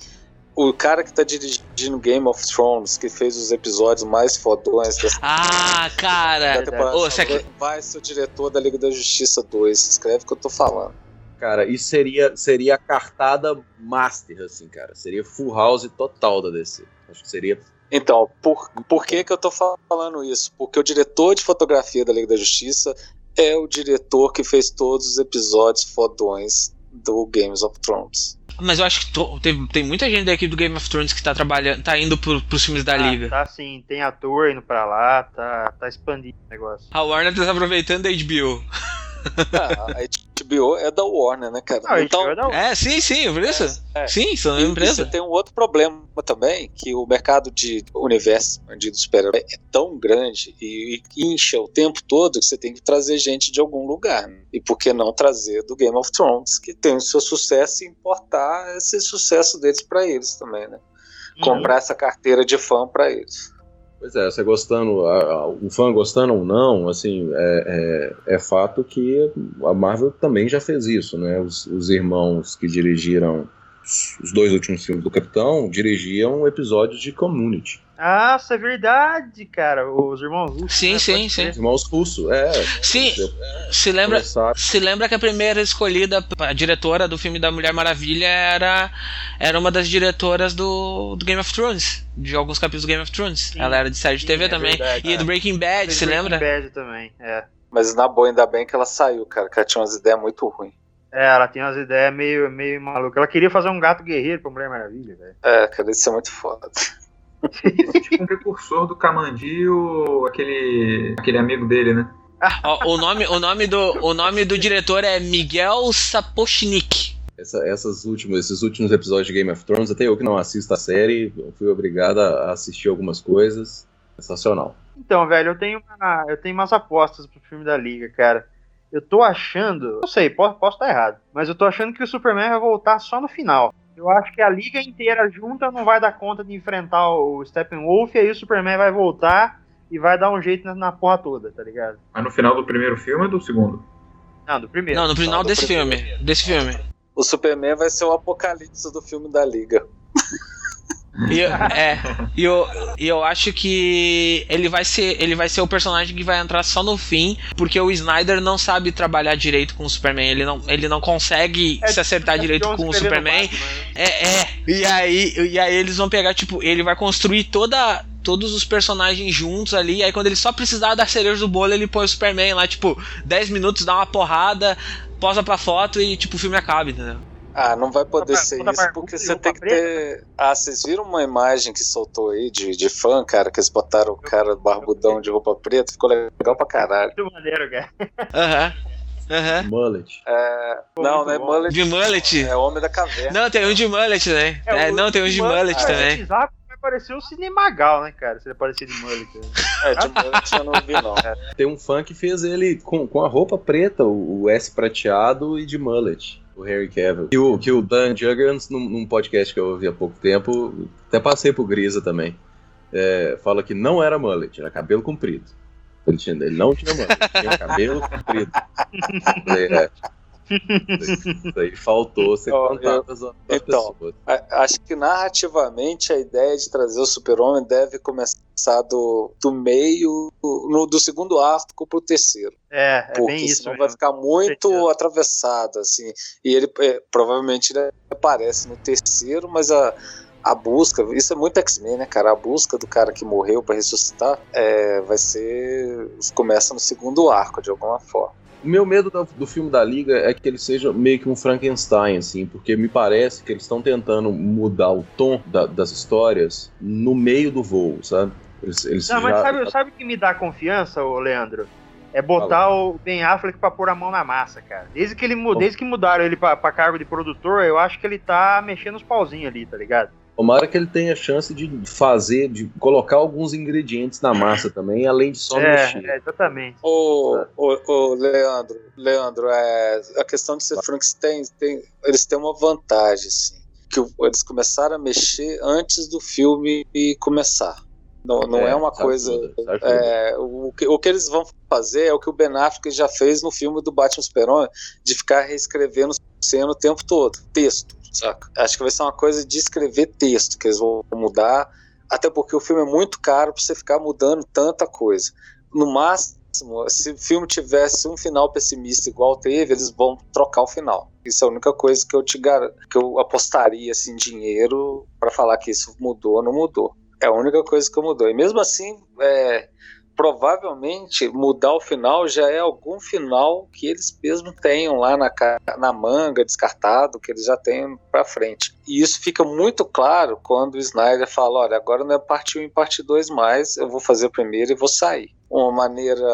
O cara que tá dirigindo Game of Thrones, que fez os episódios mais fodões dessa Ah, cara! Ô, aqui... Vai ser o diretor da Liga da Justiça 2. Escreve o que eu tô falando. Cara, isso seria, seria a cartada master, assim, cara. Seria full house total da DC. Acho que seria então, por, por que, que eu tô falando isso? Porque o diretor de fotografia da Liga da Justiça é o diretor que fez todos os episódios fodões do Games of Thrones. Mas eu acho que to, tem, tem muita gente daqui do Game of Thrones que tá trabalhando, tá indo pro, pros filmes da ah, Liga. Tá sim, tem ator indo pra lá, tá, tá expandindo o negócio. A Warner tá aproveitando a HBO. Ah, a HBO é da Warner, né, cara? Ah, então, HBO é da É, sim, sim, por isso. É. Sim, são E- e empresa. você tem um outro problema também, que o mercado de universo de super-herói é tão grande e, e incha o tempo todo que você tem que trazer gente de algum lugar. né? E por que não trazer do Game of Thrones, que tem o seu sucesso e importar esse sucesso deles pra eles também, né? Comprar essa carteira de fã pra eles. Pois é, você gostando, a- a- o fã gostando ou não, assim, é, é, é fato que a Marvel também já fez isso, né? Os, os irmãos que dirigiram os- dois últimos filmes do Capitão dirigiam episódios de Community. Nossa, é verdade, cara. Os irmãos russos. Sim, né? sim, sim. Os irmãos Russo, é. Sim, se lembra, começar- se lembra que a primeira escolhida, a diretora do filme da Mulher Maravilha era, era uma das diretoras do, do Game of Thrones, de alguns capítulos do Game of Thrones. Sim, Ela era de série de TV é também. verdade, e é. do Breaking Bad, se Breaking lembra? Bad também, é. Mas na boa, ainda bem que ela saiu, cara, que ela tinha umas ideias muito ruins. É, ela tinha umas ideias meio, meio malucas. Ela queria fazer um gato guerreiro pra Mulher Maravilha, velho. É, cara, isso é muito foda. Tipo um precursor do Kamandi, o, aquele, aquele amigo dele, né? Ó, o, nome, o, nome do, o nome do diretor é Miguel Sapochnik. Essa- essas últimas, esses últimos episódios de Game of Thrones, até eu que não assisto a série, fui obrigado a assistir algumas coisas. Sensacional. Então, velho, eu tenho, uma, eu tenho umas apostas pro filme da Liga, cara. Eu tô achando. Não sei, posso, posso estar errado. Mas eu tô achando que o Superman vai voltar só no final. Eu acho que a Liga inteira junta não vai dar conta de enfrentar o Steppenwolf, e aí o Superman vai voltar e vai dar um jeito na, na porra toda, tá ligado? Mas no final do primeiro filme ou do segundo? Não, do primeiro. Não, no final Não, desse primeiro. filme. Desse filme. O Superman vai ser o apocalipse do filme da Liga. E, eu- é, e eu, e eu acho que ele vai ser ele vai ser o personagem que vai entrar só no fim, porque o Snyder não sabe trabalhar direito com o Superman, ele não, ele não consegue É, se acertar Jeff direito com o Superman. Batman, né? É, é. E aí, e aí eles vão pegar, tipo, ele vai construir toda todos os personagens juntos ali, e aí quando ele só precisar da cereja do bolo, ele põe o Superman lá, tipo, 10 minutos, dá uma porrada, posa pra foto e tipo, o filme acaba, entendeu? Ah, não vai poder Roupa- ser roupa isso, porque você tem que preta, ter. Ah, vocês viram uma imagem que soltou aí de, de fã, cara, que eles botaram o cara barbudão de roupa preta? Ficou legal pra caralho. Muito maneiro, cara. Aham. Aham. Mullet. É, não, não é bom. mullet, De mullet? é homem da caverna. Não, tem um de mullet também. É, o- não, tem um de mullet Vai também. precisar, Vai parecer o Cinemagal, né, cara? Se ele aparecer de mullet. né? <laughs> É, de mullet eu não vi, não. Tem um fã que fez ele com, com a roupa preta, o, o S prateado e de mullet, o Harry Cavill. Que o, que o Dan Juggins, num, num podcast que eu ouvi há pouco tempo, até passei pro Grisa também, é, fala que não era mullet, era cabelo comprido. Ele, tinha, ele não tinha mullet, tinha cabelo comprido. <laughs> É, isso aí faltou ser Ó, contado às outras então, pessoas. A- Acho que narrativamente a ideia de trazer o super-homem deve começar do, do meio, no, do segundo arco pro terceiro. É, é porque bem isso. senão mesmo. vai ficar muito atravessado, assim. E ele é, provavelmente ele aparece no terceiro, mas a, a busca, isso é muito X-Men, né, cara? A busca do cara que morreu pra ressuscitar é, vai ser. começa no segundo arco, de alguma forma. O meu medo do, do filme da Liga é que ele seja meio que um Frankenstein, assim, porque me parece que eles estão tentando mudar o tom da- das histórias no meio do voo, sabe? Eles, eles Não, mas já- sabe, sabe o que me dá confiança, ô Leandro? É botar o Ben Affleck pra pôr a mão na massa, cara. Desde que, ele, desde que mudaram ele pra, pra cargo de produtor, eu acho que ele tá mexendo os pauzinhos ali, tá ligado? Tomara que ele tenha chance de fazer, de colocar alguns ingredientes na massa também, além de só mexer. É, é, exatamente. Ô, ô, ô, Leandro, Leandro, é, a questão de ser Frankenstein, tem, eles têm uma vantagem, assim, que eles começaram a mexer antes do filme começar. Não, não é, uma isso coisa. ajuda, isso ajuda. É, o, que, o que eles vão fazer é o que o Ben Affleck já fez no filme do Batman Super-Homem, de ficar reescrevendo cena o tempo todo, texto, saca? Acho que vai ser uma coisa de escrever texto, que eles vão mudar, até porque o filme é muito caro pra você ficar mudando tanta coisa. No máximo, se o filme tivesse um final pessimista igual teve, eles vão trocar o final. Isso é a única coisa que eu te garanto, que eu apostaria assim dinheiro pra falar que isso mudou ou não mudou. É a única coisa que mudou. E mesmo assim, é, provavelmente mudar o final já é algum final que eles mesmos tenham lá na, na manga, descartado, que eles já têm pra frente. E isso fica muito claro quando o Snyder fala: olha, agora não é parte 1 e parte 2 mais, eu vou fazer primeiro e vou sair. Uma maneira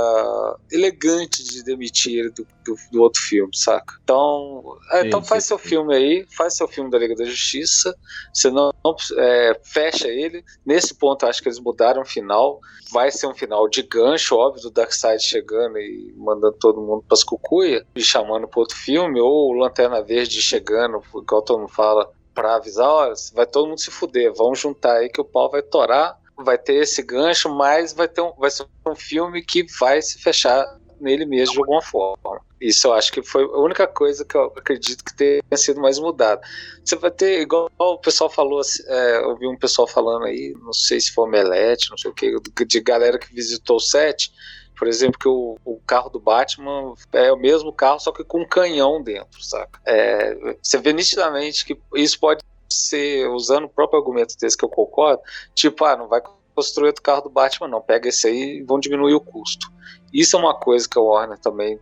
elegante de demitir ele do, do, do outro filme, saca? Então, é, então faz seu filme aí, faz seu filme da Liga da Justiça, você não, é, fecha ele. Nesse ponto, acho que eles mudaram o final. Vai ser um final de gancho, óbvio, do Darkseid chegando e mandando todo mundo pras cucuia e chamando pro outro filme, ou o Lanterna Verde chegando, igual todo mundo fala, pra avisar, olha, vai todo mundo se fuder, vamos juntar aí que o pau vai torar vai ter esse gancho, mas vai, ter um, vai ser um filme que vai se fechar nele mesmo de alguma forma. Isso eu acho que foi a única coisa que eu acredito que tenha sido mais mudada. Você vai ter, igual o pessoal falou, é, eu vi um pessoal falando aí, não sei se foi o Melete, não sei o que, de galera que visitou o set, por exemplo, que o, o, carro do Batman é o mesmo carro, só que com um canhão dentro, saca? É, você vê nitidamente que isso pode ser, usando o próprio argumento desse que eu concordo, tipo, ah, não vai construir outro carro do Batman, não. Pega esse aí e vão diminuir o custo. Isso é uma coisa que a Warner também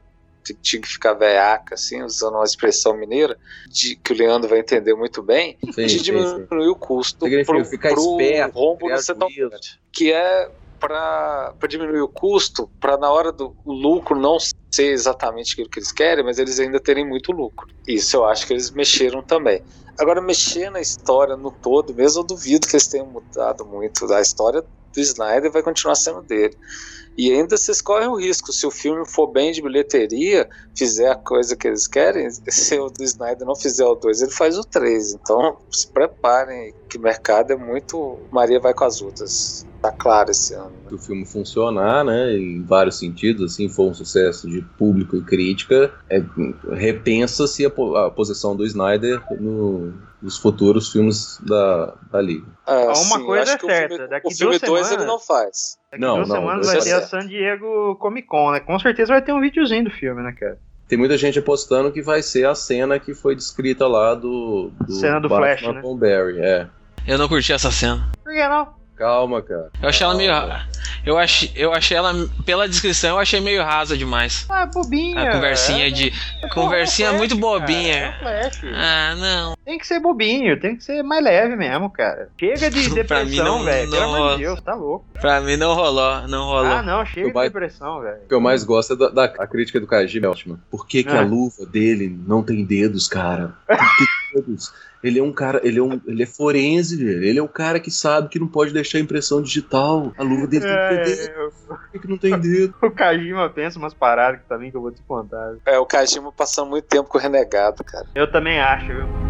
tinha que ficar veiaca, assim, usando uma expressão mineira, de, que o Leandro vai entender muito bem, sim, de diminuir sim, sim. o custo pro, ficar pro esperto, rombo do setor, que é para diminuir o custo, para na hora do lucro não ser exatamente aquilo que eles querem, mas eles ainda terem muito lucro. Isso eu acho que eles mexeram também. Agora, mexer na história no todo, mesmo eu duvido que eles tenham mudado muito. A história do Snyder vai continuar sendo dele. E ainda vocês correm o risco, se o filme for bem de bilheteria, fizer a coisa que eles querem, se o do Snyder não fizer o 2, ele faz o 3. Então se preparem, que o mercado é muito. Maria vai com as outras. Tá claro esse ano. Né? O filme funcionar, né, em vários sentidos, assim, foi um sucesso de público e crítica, é, repensa-se a, a, posição do Snyder no, nos futuros filmes da, da Liga. Ah, uma sim, coisa é certa, filme, daqui o filme 2 ele não faz. Daqui não, duas não, semanas vai ter a San Diego Comic Con, né? Com certeza vai ter um videozinho do filme, né, cara? Tem muita gente apostando que vai ser a cena que foi descrita lá do, do cena do Batman Flash, né? com Barry, é. Eu não curti essa cena. Por que não? Calma, cara. Eu achei ela meio. Eu achei, eu achei ela, pela descrição, eu achei meio rasa demais. Ah, bobinha. A conversinha é, de. É, conversinha flash, muito bobinha. Cara, é ah, não. Tem que ser bobinho, tem que ser mais leve mesmo, cara. Chega de <laughs> depressão, velho. Pelo amor de Deus, tá louco. Pra mim não rolou, não rolou. Ah, não, chega de depressão, velho. O que eu mais gosto é da, da a crítica do Kajima, ótima. Por que, que ah. a luva dele não tem dedos, cara? Por que dedos? Ele é um cara, ele é um, ele é forense, velho. Ele é o cara que sabe que não pode deixar impressão digital. A luva dele tem que ter é, dedo. Por que, que não tem dedo? <laughs> o Kajima pensa umas paradas que também que eu vou te contar. É, o Kajima passando muito tempo com o renegado, cara. Eu também acho, viu?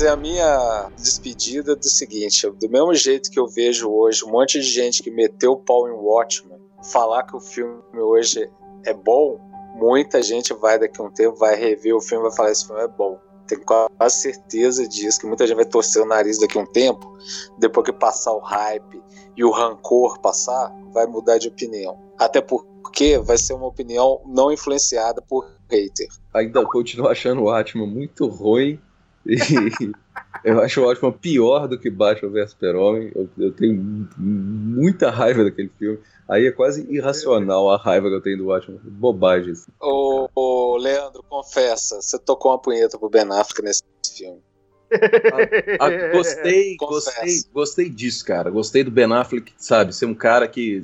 Fazer a minha despedida do seguinte: do mesmo jeito que eu vejo hoje um monte de gente que meteu o pau em Watchmen, falar que o filme hoje é bom, muita gente vai daqui a um tempo, vai rever o filme e vai falar: esse filme é bom. Tenho quase certeza disso, que muita gente vai torcer o nariz daqui a um tempo, depois que passar o hype e o rancor passar, vai mudar de opinião. Até porque vai ser uma opinião não influenciada por hater. Ainda continuo achando o Atman muito ruim e <laughs> eu acho o Batman pior do que Batman vs Super-Homem. Eu, eu, tenho muita raiva daquele filme. Aí é quase irracional a raiva que eu tenho do Batman. Bobagem. Assim. Ô, ô, Leandro, confessa, você tocou uma punheta pro Ben Affleck nesse filme. <laughs> Ah, ah, gostei, gostei, gostei disso, cara. Gostei do Ben Affleck, sabe? Ser um cara que,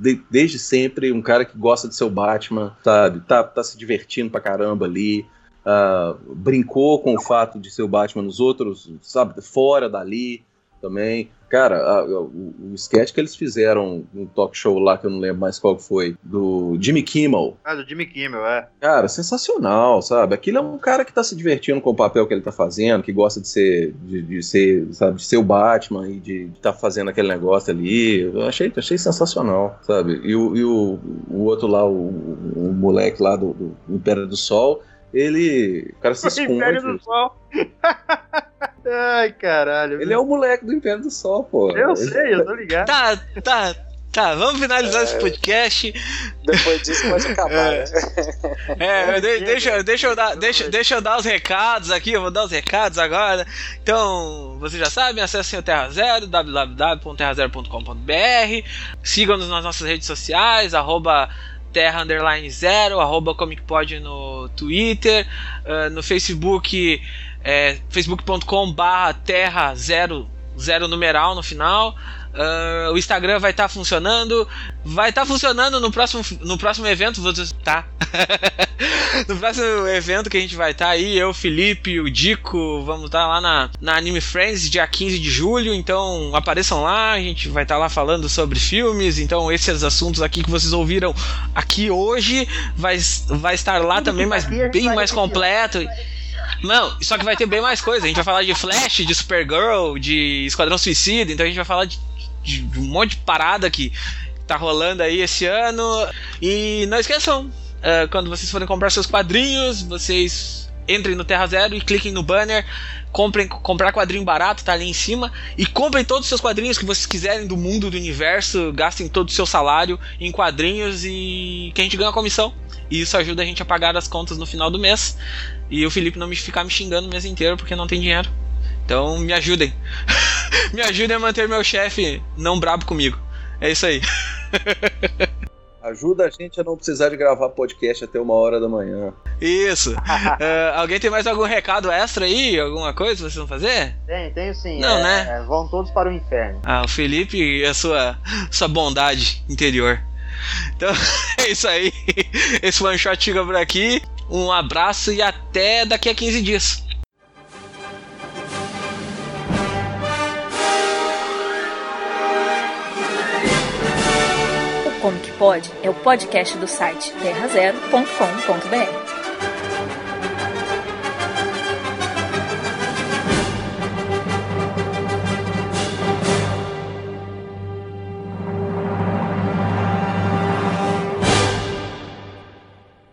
de, desde sempre, um cara que gosta de ser o Batman, sabe? Tá, tá se divertindo pra caramba ali uh, brincou com o fato de ser o Batman nos outros, sabe, fora dali também. Cara, a, a, o, o sketch que eles fizeram no talk show lá, que eu não lembro mais qual foi, do Jimmy Kimmel. Ah, do Jimmy Kimmel, é. Cara, sensacional, sabe? Aquilo é um cara que tá se divertindo com o papel que ele tá fazendo, que gosta de ser, de, de ser, sabe, de ser o Batman e de estar tá fazendo aquele negócio ali. Eu achei, achei sensacional, sabe? E o, e o, o outro lá, o, o moleque lá do, do Império do Sol ele. O cara se esconde. Império do Sol. <laughs> Ai, caralho. Ele é o moleque do Império do Sol, pô. Eu sei, eu tô <laughs> ligado. Tá, tá. Tá, vamos finalizar é... esse podcast. Depois disso pode acabar, é. né? <laughs> É, de, deixa, deixa, eu dar, deixa, deixa eu dar os recados aqui, eu vou dar os recados agora. Então, vocês já sabem, acessem o Terra Zero, www.terrazero.com.br. Sigam-nos nas nossas redes sociais, arroba terra underline zero, arroba comicpod no Twitter, uh, no Facebook, é, facebook.com barra terra zero, zero numeral no final. Uh, o Instagram vai estar tá funcionando. Vai estar tá funcionando no próximo, no próximo evento. Tá? <laughs> no próximo evento que a gente vai estar tá aí, eu, Felipe, o Dico, vamos estar tá lá na, na Anime Friends, dia 15 de julho. Então apareçam lá, a gente vai estar tá lá falando sobre filmes. Então, esses assuntos aqui que vocês ouviram aqui hoje vai, vai estar lá também, mas bem mais completo. Não, só que vai ter bem mais coisa. A gente vai falar de Flash, de Supergirl, de Esquadrão Suicida, então a gente vai falar de de um monte de parada que tá rolando aí esse ano. E não esqueçam, uh, quando vocês forem comprar seus quadrinhos, vocês entrem no Terra Zero e cliquem no banner. Comprem, comprar quadrinho barato, tá ali em cima. E comprem todos os seus quadrinhos que vocês quiserem do mundo, do universo. Gastem todo o seu salário em quadrinhos e que a gente ganha comissão. E isso ajuda a gente a pagar as contas no final do mês. E o Felipe não me ficar me xingando o mês inteiro porque não tem dinheiro. Então me ajudem. <laughs> me ajudem a manter meu chefe não brabo comigo. É isso aí. <laughs> Ajuda a gente a não precisar de gravar podcast até uma hora da manhã. Isso. uh, <laughs> alguém tem mais algum recado extra aí? Alguma coisa vocês vão fazer? Tem, tenho sim. Não, é, né? É, vão todos para o inferno. Ah, o Felipe e a sua, sua bondade interior. Então, é isso aí. Esse one shot chega por aqui. Um abraço e até daqui a 15 dias. Como que pode é o podcast do site terrazero.com.br.